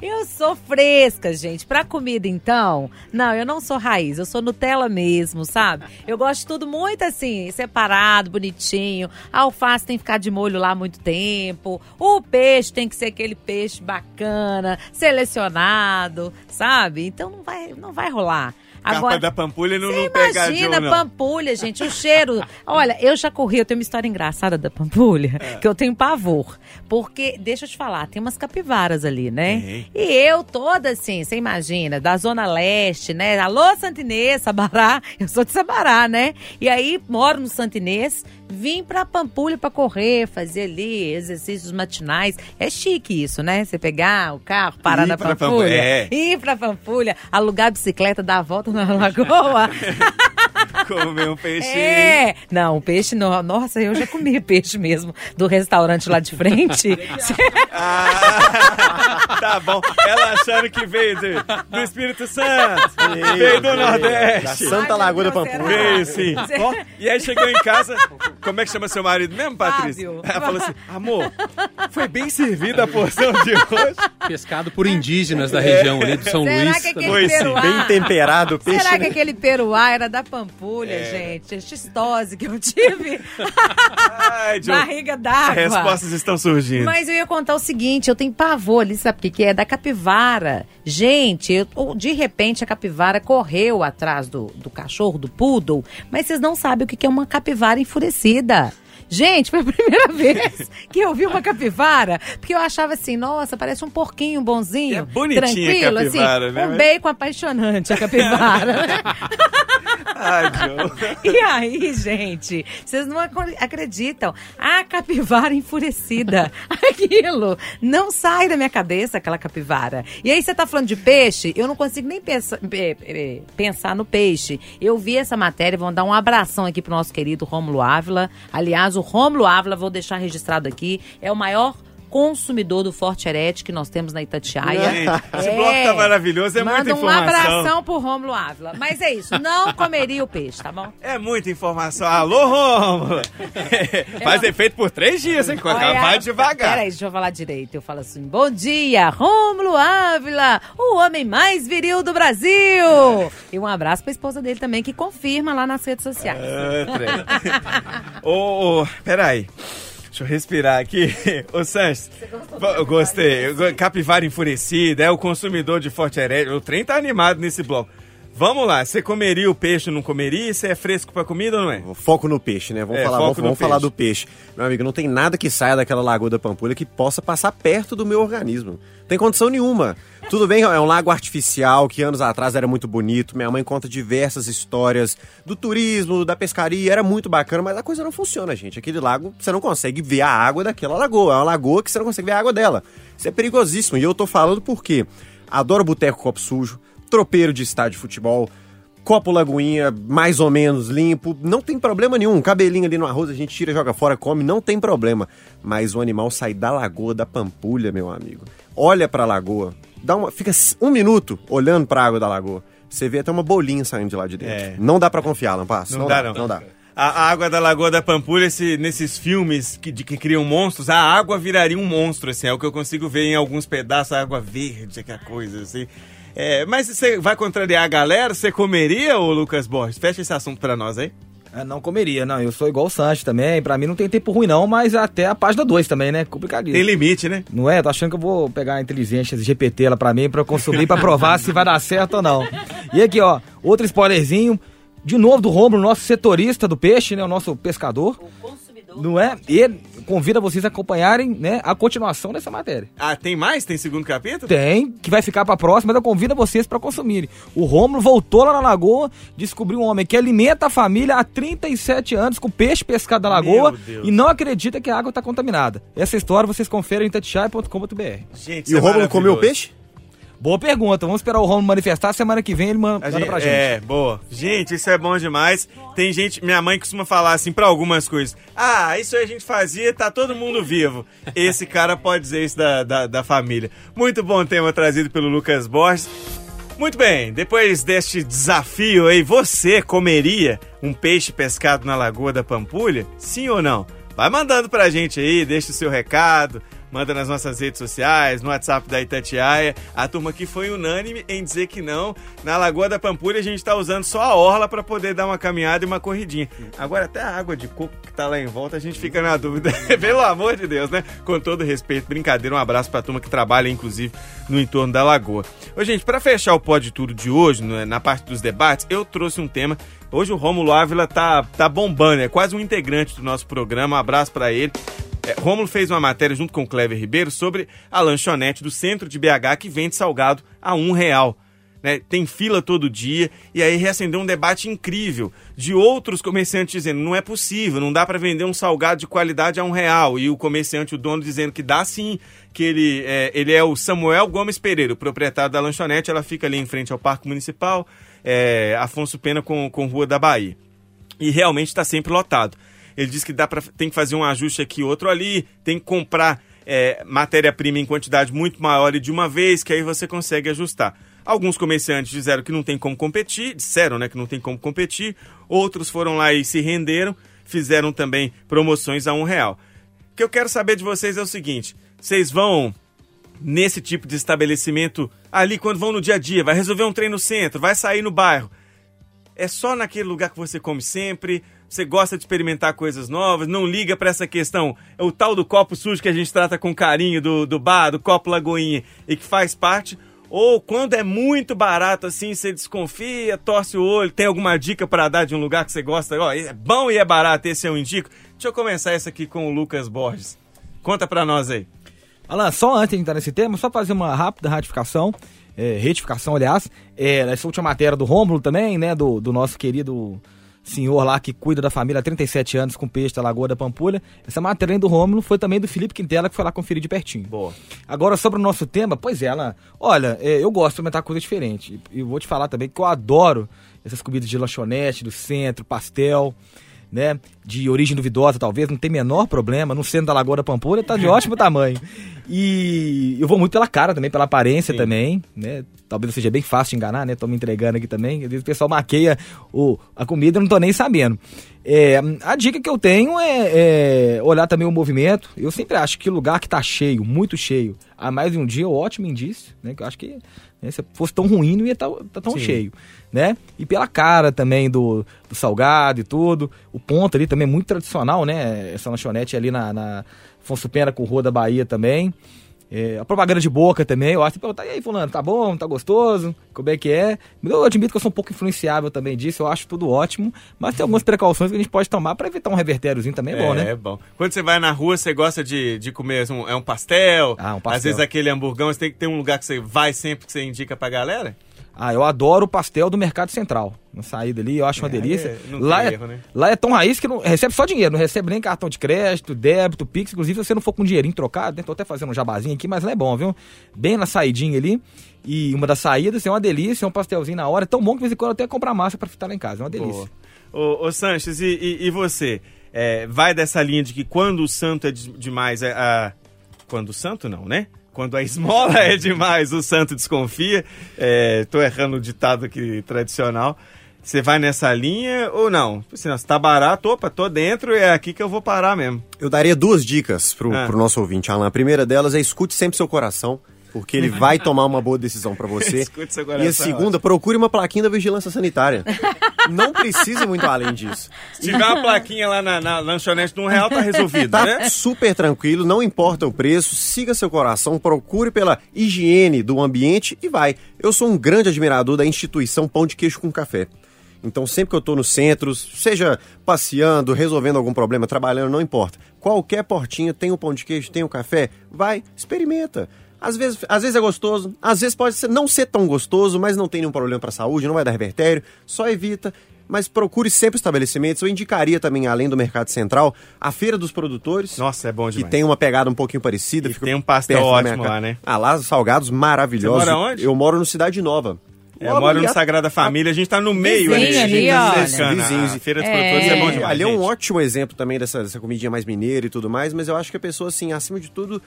é eu sou fresca, gente. Pra comida, então, não, eu não sou raiz. Eu sou Nutella mesmo, sabe? Eu gosto de tudo muito assim, separado, bonitinho. A alface tem que ficar de molho lá muito tempo. O peixe tem que ser aquele peixe bacana, selecionado, sabe? Então não vai, não vai rolar. Capa da Pampulha não, não pega imagina pampulha, gente, o cheiro. Olha, eu já corri, eu tenho uma história engraçada da pampulha, É. que eu tenho pavor. Porque, deixa eu te falar, tem umas capivaras ali, né? Tem. E eu toda assim, você imagina, da Zona Leste, né? Alô, Santinês, Sabará. Eu sou de Sabará, né? E aí, moro no Santinês, vim pra Pampulha pra correr, fazer ali exercícios matinais. É chique isso, né? Você pegar o carro, parar Ir na Pampulha, Pampulha, é. ir pra Pampulha, alugar a bicicleta, dar a volta na lagoa. Comer um peixinho. É! Não, peixe, no, nossa, eu já comi peixe mesmo do restaurante lá de frente. Ah, tá bom. Ela achando que veio de- do Espírito Santo, veio do Da Nordeste. Santa Ai, Lagoa da Deus, Pampulha. Veio sim. Ó, e aí chegou em casa, como é que chama seu marido mesmo, Patrícia? Fábio. Ela falou assim, amor, foi bem servida a porção de hoje. pescado por indígenas da região ali do São Será Luís. que aquele Foi sim. Bem temperado o peixe. Será que né? aquele peruá era da Pampulha, É. gente? Xistose que eu tive. Ai, John, Barriga d'água. respostas estão surgindo. Mas eu ia contar o seguinte, eu tenho pavor ali, sabe o que que é? Da capivara. Gente, eu- de repente a capivara correu atrás do, do cachorro, do poodle, mas vocês não sabem o que que é uma capivara enfurecida. Gente, foi a primeira vez que eu vi uma capivara, porque eu achava assim, nossa, parece um porquinho bonzinho, É bonitinha a tranquilo, capivara, assim, né? um bacon apaixonante a capivara. Ai. E aí, gente, vocês não ac- acreditam. A capivara enfurecida. Aquilo não sai da minha cabeça, aquela capivara. E aí, você tá falando de peixe, eu não consigo nem pensa- pe- pe- pensar no peixe. Eu vi essa matéria, vamos dar um abração aqui pro nosso querido Rômulo Ávila. Aliás, o Rômulo Ávila, vou deixar registrado aqui, é o maior consumidor do Forte Herete que nós temos na Itatiaia. Gente, esse bloco tá maravilhoso, é Manda muita um informação. abração pro Rômulo Ávila. Mas é isso, não comeria o peixe, tá bom? É muita informação. Alô, Rômulo. Faz efeito por três dias, hein? Olha, Vai devagar. Peraí, deixa eu falar direito. Eu falo assim: bom dia, Rômulo Ávila, o homem mais viril do Brasil. E um abraço pra esposa dele também, que confirma lá nas redes sociais. Ah. Ô, ô, peraí. Deixa eu respirar aqui. Ô, Sanches, eu gostei. Capivara enfurecida, é o consumidor de Forte Herete. O trem tá animado nesse bloco. Vamos lá, você comeria o peixe ou não comeria? Você é fresco pra comida ou não é? Foco no peixe, né? Vamos, É, falar, vamos, vamos falar do peixe. Meu amigo, não tem nada que saia daquela lagoa da Pampulha que possa passar perto do meu organismo. Não tem condição nenhuma. Tudo bem, é um lago artificial que anos atrás era muito bonito. Minha mãe conta diversas histórias do turismo, da pescaria, era muito bacana, mas a coisa não funciona, gente. Aquele lago, você não consegue ver a água daquela lagoa. É uma lagoa que você não consegue ver a água dela. Isso é perigosíssimo. E eu tô falando porque adoro boteco copo sujo, tropeiro de estádio de futebol, copo lagoinha, mais ou menos limpo, não tem problema nenhum. Cabelinho ali no arroz, a gente tira, joga fora, come, não tem problema. Mas o animal sai da lagoa da Pampulha, meu amigo. Olha pra lagoa, dá uma, fica um minuto olhando pra água da lagoa. Você vê até uma bolinha saindo de lá de dentro. É. Não dá pra confiar, não passa. Não, dá, não. Não dá. A, a água da Lagoa da Pampulha, esse- nesses filmes que, de que criam monstros, a água viraria um monstro, assim. É o que eu consigo ver em alguns pedaços, a água verde, aquela coisa, assim. É, mas você vai contrariar a galera? Você comeria, ô Lucas Borges? Fecha esse assunto pra nós aí. Ah, não comeria, não. Eu sou igual o Sanches também. Pra mim não tem tempo ruim, não, mas até a página 2 também, né? Complicadinho. Tem limite, né? Não é? Tô achando que eu vou pegar a inteligência GPT lá pra mim, pra eu consumir, pra provar se vai dar certo ou não. E aqui, ó, outro spoilerzinho. De novo do Romulo, nosso setorista do peixe, né? O nosso pescador. Não é? E ele convida vocês a acompanharem, né? A continuação dessa matéria. Ah, tem mais? Tem segundo capítulo? Tem, que vai ficar pra próxima, mas eu convido vocês pra consumirem. O Romulo voltou lá na lagoa, descobriu um homem que alimenta a família há 37 anos com peixe pescado da lagoa e não acredita que a água tá contaminada. Essa história vocês conferem em tatichai.com.br. Gente, E o Romulo comeu o peixe? Boa pergunta. Vamos esperar o Romulo manifestar. Semana que vem ele man- A manda gente- pra gente. É, boa. Gente, isso é bom demais. Tem gente, minha mãe costuma falar assim pra algumas coisas. Ah, isso aí a gente fazia, tá todo mundo vivo. Esse cara pode dizer isso da, da, da família. Muito bom tema trazido pelo Lucas Borges. Muito bem, depois deste desafio aí, você comeria um peixe pescado na Lagoa da Pampulha? Sim ou não? Vai mandando pra gente aí, deixa o seu recado, manda nas nossas redes sociais, no WhatsApp da Itatiaia. A turma aqui foi unânime em dizer que não. Na Lagoa da Pampulha a gente tá usando só a orla pra poder dar uma caminhada e uma corridinha. Agora até a água de coco que tá lá em volta a gente fica na dúvida. Pelo amor de Deus, né? Com todo respeito, brincadeira, um abraço pra turma que trabalha inclusive no entorno da lagoa. Ô gente, pra fechar o Pode Tudo de hoje, né, na parte dos debates, eu trouxe um tema Hoje o Rômulo Ávila tá, tá bombando, é quase um integrante do nosso programa. Um abraço pra ele. É, Rômulo fez uma matéria junto com o Clever Ribeiro sobre a lanchonete do centro de BH que vende salgado a um real. né? Tem fila todo dia e aí reacendeu um debate incrível de outros comerciantes dizendo não é possível, não dá para vender um salgado de qualidade a um real e o comerciante, o dono dizendo que dá sim, que ele é, ele é o Samuel Gomes Pereira, o proprietário da lanchonete, ela fica ali em frente ao Parque Municipal, é, Afonso Pena com, com Rua da Bahia e realmente está sempre lotado. Ele diz que dá pra, tem que fazer um ajuste aqui, outro ali, tem que comprar é, matéria-prima em quantidade muito maior e de uma vez, que aí você consegue ajustar. Alguns comerciantes disseram que não tem como competir, disseram né, que não tem como competir, outros foram lá e se renderam, fizeram também promoções a um real. O que eu quero saber de vocês é o seguinte: vocês vão nesse tipo de estabelecimento ali quando vão no dia a dia, vai resolver um trem no centro, vai sair no bairro é só naquele lugar que você come sempre, você gosta de experimentar coisas novas, não liga pra essa questão. É o tal do copo sujo que a gente trata com carinho do, do bar, do copo lagoinha, e que faz parte. Ou quando é muito barato assim, você desconfia, torce o olho, tem alguma dica pra dar de um lugar que você gosta? Ó, é bom e é barato, esse eu indico. Deixa eu começar essa aqui com o Lucas Borges. Conta pra nós aí. Alan, só antes de entrar nesse tema, só fazer uma rápida ratificação, é, retificação, aliás, é, essa última matéria do Rômulo também, né, do, do nosso querido senhor lá que cuida da família há 37 anos com peixe da Lagoa da Pampulha, essa matéria do Rômulo foi também do Felipe Quintela, que foi lá conferir de pertinho. Boa. Agora, sobre o nosso tema, pois é, Alan, olha, é, eu gosto de experimentar coisa diferente, e eu vou te falar também que eu adoro essas comidas de lanchonete, do centro, pastel, né, de origem duvidosa talvez, não tem menor problema, no centro da Lagoa da Pampulha tá de ótimo tamanho. E eu vou muito pela cara também, pela aparência Sim. também, né, talvez seja bem fácil de enganar, né, tô me entregando aqui também, às vezes o pessoal maqueia o, a comida, eu não tô nem sabendo. É, a dica que eu tenho é, é olhar também o movimento, eu sempre acho que lugar que tá cheio, muito cheio, há mais de um dia é um ótimo indício, né, que eu acho que né, se fosse tão ruim não ia estar tão Sim. cheio, né, e pela cara também do, do salgado e tudo, o ponto ali também é muito tradicional, né, essa lanchonete ali na, na Afonso Pena com Rua da Bahia também, é, a propaganda de boca também, eu acho que perguntar, e aí, fulano, tá bom, tá gostoso, como é que é? Eu admito que eu sou um pouco influenciável também disso, eu acho tudo ótimo, mas tem algumas precauções que a gente pode tomar pra evitar um revertériozinho também, é bom, né? É bom. Quando você vai na rua, você gosta de, de comer um, é um pastel? Ah, um pastel. Às vezes aquele hamburgão, você tem que ter um lugar que você vai sempre que você indica pra galera? Ah, eu adoro o pastel do Mercado Central. Na saída ali, eu acho uma É, delícia. é, lá, é, erro, né? lá é tão raiz que não recebe só dinheiro, não recebe nem cartão de crédito, débito, Pix. Inclusive, se você não for com dinheirinho trocado, né? Tô até fazendo um jabazinho aqui, mas não é bom, viu? Bem na saidinha ali. E uma das saídas é uma delícia, é um pastelzinho na hora. É tão bom que de vez em quando eu até comprar massa pra fritar lá em casa. É uma delícia. Boa. Ô, ô Sanches, e, e- e você? É, vai dessa linha de que quando o santo é de- demais, é, a... quando o santo não, né? Quando a esmola é demais, o santo desconfia. É, tô errando o ditado aqui tradicional. Você vai nessa linha ou não? Assim, não, se tá barato, opa, tô dentro, é aqui que eu vou parar mesmo. Eu daria duas dicas pro, Ah. pro nosso ouvinte, Alan. A primeira delas é escute sempre seu coração, porque ele vai tomar uma boa decisão pra você. E a segunda, procure uma plaquinha da vigilância sanitária. Não precisa muito além disso. Se tiver uma plaquinha lá na, na lanchonete de um real, tá resolvido, Tá né? super tranquilo, não importa o preço, siga seu coração, procure pela higiene do ambiente e vai. Eu sou um grande admirador da instituição Pão de Queijo com Café. Então, sempre que eu tô nos centros, seja passeando, resolvendo algum problema, trabalhando, não importa. Qualquer portinha tem o pão de queijo, tem o café, vai, experimenta. Às vezes, às vezes é gostoso, às vezes pode ser- não ser tão gostoso, mas não tem nenhum problema para a saúde, não vai dar revertério, só evita. mas procure sempre estabelecimentos. Eu indicaria também, além do Mercado Central, a Feira dos Produtores. Nossa, é bom que demais. tem uma pegada um pouquinho parecida. E tem um pastel ótimo lá, né? Ah, lá, os salgados maravilhosos. Você mora onde? Eu moro no Cidade Nova. É, eu Logo moro ali no Sagrada Família, a gente tá no meio Vizinho ali, gente tá Vizinhos. Feira dos É. Produtores é bom demais. Ali é um gente. ótimo exemplo também dessa, dessa comidinha mais mineira e tudo mais, mas eu acho que a pessoa, assim, acima de tudo,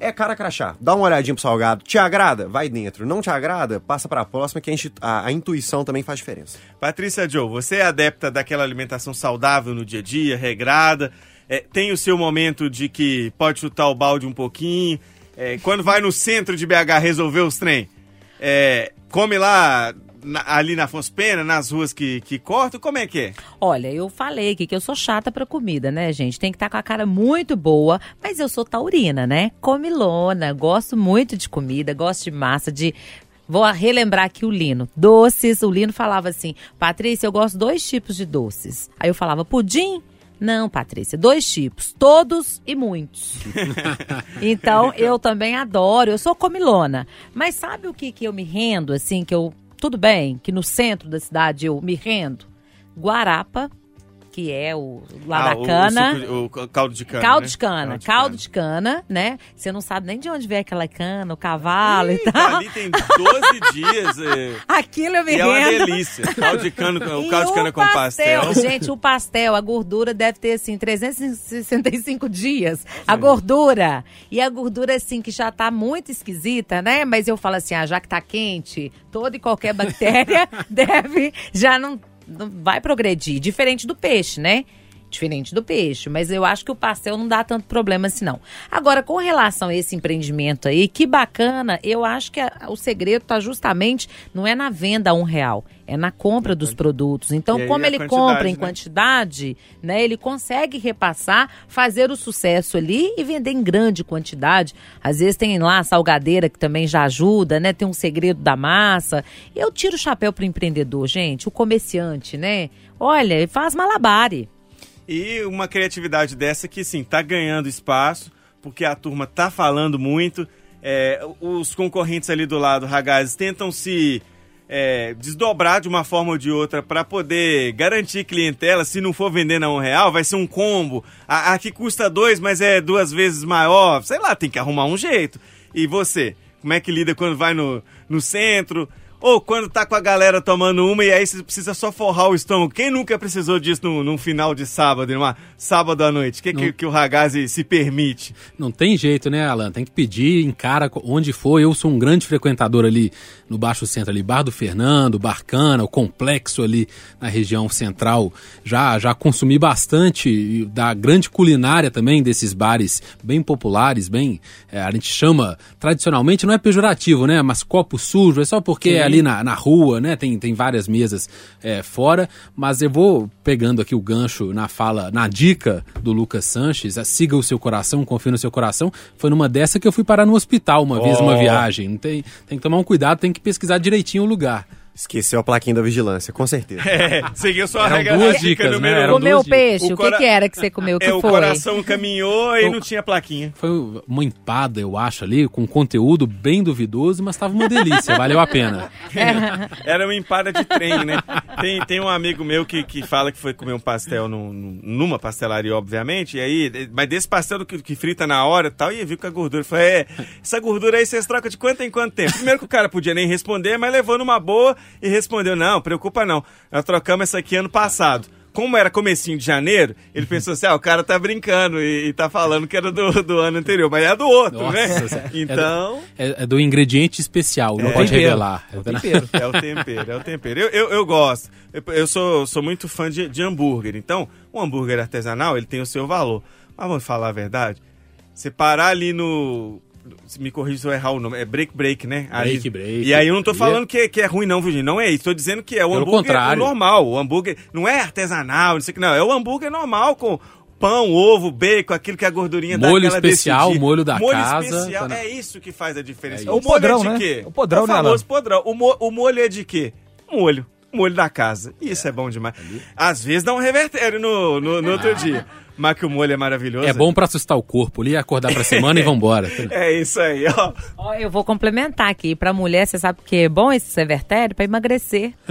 é cara crachá. Dá uma olhadinha pro salgado. Te agrada? Vai dentro. Não te agrada? Passa pra próxima, que a, insti- a- a intuição também faz diferença. Patrícia Joe, você é adepta daquela alimentação saudável no dia a dia, regrada, é, tem o seu momento de que pode chutar o balde um pouquinho, é, quando vai no centro de BH resolver os trem, é, come lá na- ali na Afonso Pena, nas ruas que, que cortam, como é que é? Olha, eu falei aqui que eu sou chata pra comida, né, gente? Tem que estar com a cara muito boa, mas eu sou taurina, né? Comilona, gosto muito de comida, gosto de massa, de. Vou relembrar aqui o Lino. Doces, o Lino falava assim: Patrícia, eu gosto dois tipos de doces. Aí eu falava: pudim? Não, Patrícia, dois tipos, todos e muitos. então, eu também adoro, eu sou comilona. Mas sabe o que, que eu me rendo, assim, que eu. Tudo bem, que no centro da cidade eu me rendo? Guarapa, que é o lá Ah, da cana. O, suco- o ca- caldo de cana. Caldo né? de cana, caldo de cana, né? Você não sabe nem de onde vem aquela cana, o cavalo e tá tal. ali tem 12 dias. É, Aquilo eu me e é uma rendo. delícia. Caldo de cana, o caldo de cana com pastel. Gente, o pastel, a gordura deve ter, assim, 365 dias. A gordura. E a gordura, assim, que já tá muito esquisita, né? Mas eu falo assim, ah, já que tá quente, toda e qualquer bactéria deve, já não, vai progredir. Diferente do peixe, né? Diferente do peixe, mas eu acho que o pastel não dá tanto problema assim, não. Agora, com relação a esse empreendimento aí, que bacana, eu acho que a- o segredo tá justamente, não é na venda a um real, é na compra dos produtos. Então, como ele compra em né? quantidade, né, ele consegue repassar, fazer o sucesso ali e vender em grande quantidade. Às vezes tem lá a salgadeira que também já ajuda, né, tem um segredo da massa. Eu tiro o chapéu pro empreendedor, gente, o comerciante, né? Olha, ele faz malabare. E uma criatividade dessa que, sim, tá ganhando espaço, porque a turma tá falando muito. É, os concorrentes ali do lado, Ragazes, tentam se é, desdobrar de uma forma ou de outra para poder garantir clientela. Se não for vendendo a um real, vai ser um combo. A, a que custa dois, mas é duas vezes maior. Sei lá, tem que arrumar um jeito. E você, como é que lida quando vai no, no centro? Ou quando tá com a galera tomando uma e aí você precisa só forrar o estômago. Quem nunca precisou disso num, num final de sábado, numa sábado à noite? O que, que, que o Ragazzi se permite? Não tem jeito, né, Alan? Tem que pedir, encara onde for. Eu sou um grande frequentador ali no Baixo Centro, ali, Bar do Fernando, Barcana, o complexo ali na região central. Já, já consumi bastante da grande culinária também desses bares bem populares, bem. é, a gente chama tradicionalmente, não é pejorativo, né? Mas copo sujo, é só porque é ali na, na rua, né? Tem, tem várias mesas é, fora. Mas eu vou pegando aqui o gancho na fala, na dica do Lucas Sanches, a siga o seu coração, confie no seu coração. Foi numa dessa que eu fui parar no hospital uma vez, numa Oh. viagem. Tem, tem que tomar um cuidado, tem que pesquisar direitinho o lugar. Esqueceu a plaquinha da vigilância, com certeza. É, seguiu sua Eram regra duas a dica dicas, né? Eram duas Comeu dicas. peixe, O o que, que era que você comeu? que É, o foi? coração caminhou e não tinha plaquinha. Foi uma empada, eu acho, ali, com conteúdo bem duvidoso, mas tava uma delícia, valeu a pena. Era uma empada de trem, né? Tem, tem um amigo meu que, que fala que foi comer um pastel num- numa pastelaria, obviamente, e aí, mas desse pastel que, que frita na hora e tal, e viu com a gordura. Falei, é, essa gordura aí vocês trocam de quanto em quanto tempo? Primeiro que o cara podia nem responder, mas levou numa boa e respondeu, não, preocupa não, nós trocamos essa aqui ano passado. Como era comecinho de janeiro, ele pensou assim, ah, o cara tá brincando e, e tá falando que era do, do ano anterior, mas é do outro, Nossa, né? é- Então... É, é do ingrediente especial, não É. pode Tempero. revelar. É o tempero. É o tempero, é o tempero. Eu, eu, eu gosto. Eu, eu sou, sou muito fã de, de hambúrguer. Então, um hambúrguer artesanal, ele tem o seu valor. Mas vamos falar a verdade. Você parar ali no... se Me corrija se eu errar o nome. É break break, né? Ali- Break, break. E aí eu não tô Ali falando que, que é ruim não, Virginia. Não é isso. Tô dizendo que é o Pelo hambúrguer contrário. normal. O hambúrguer não é artesanal, não sei o que. Não, é o hambúrguer normal com... Pão, ovo, bacon, aquilo que a gordurinha dá Molho aquela especial, molho da molho casa, especial, tá na- é isso que faz a diferença. É o molho O podrão, é de né? quê? O podrão, o né, Alan? famoso podrão. O, mo- o molho é de quê? Molho. Molho da casa. Isso é bom demais. Às vezes dá um revertério no, no, no outro dia. Mas que o molho é maravilhoso. É bom pra assustar o corpo ali, acordar pra semana e vambora. É isso aí, ó. Ó, eu vou complementar aqui. Pra mulher, você sabe que é bom esse Severtério? Pra emagrecer.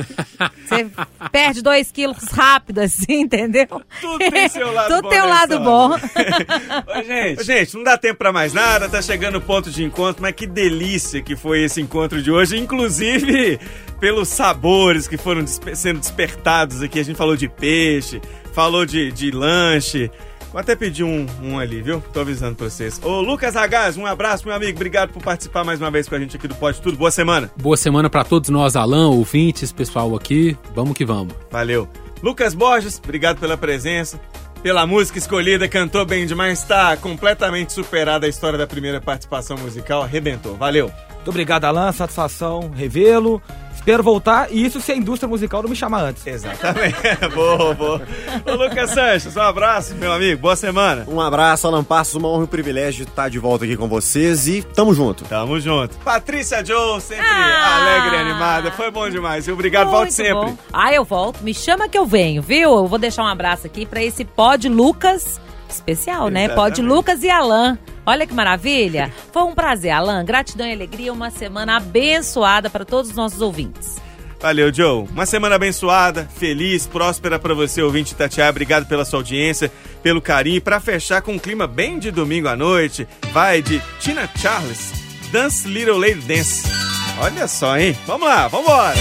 Você perde dois quilos rápido, assim, entendeu? Tudo tem seu lado Tudo bom. tem um lado bom. Ô, gente, gente, não dá tempo pra mais nada, tá chegando o ponto de encontro, mas que delícia que foi esse encontro de hoje, inclusive pelos sabores que foram despe- sendo despertados aqui. A gente falou de peixe, falou de, de lanche. Vou até pedir um, um ali, viu? Tô avisando pra vocês. Ô, Lucas Ragaz, um abraço, meu amigo. Obrigado por participar mais uma vez com a gente aqui do Pode Tudo. Boa semana. Boa semana pra todos nós, Alan, ouvintes, pessoal aqui. Vamos que vamos. Valeu. Lucas Borges, obrigado pela presença. Pela música escolhida, cantou bem demais, tá completamente superada a história da primeira participação musical, arrebentou. Valeu. Muito obrigado, Alan. Satisfação revê-lo. Espero voltar e isso se a indústria musical não me chamar antes. Exatamente. boa, boa. Ô, Lucas Sanches, um abraço, meu amigo. Boa semana. Um abraço, Alan Passos, uma honra e um privilégio de estar de volta aqui com vocês e tamo junto. Tamo junto. Patrícia Joe, sempre Ah! alegre e animada. Foi bom demais. viu? Obrigado, volte sempre. bom. Ah, eu volto. Me chama que eu venho, viu? Eu vou deixar um abraço aqui pra esse Pod Lucas especial, né? Pod Exatamente. Lucas e Alan. Olha que maravilha. Foi um prazer, Alan. Gratidão e alegria. Uma semana abençoada para todos os nossos ouvintes. Valeu, Joe. Uma semana abençoada, feliz, próspera pra você, ouvinte Tatiá. Obrigado pela sua audiência, pelo carinho. Pra fechar com um clima bem de domingo à noite, vai de Tina Charles, Dance Little Lady Dance. Olha só, hein? Vamos lá, vambora!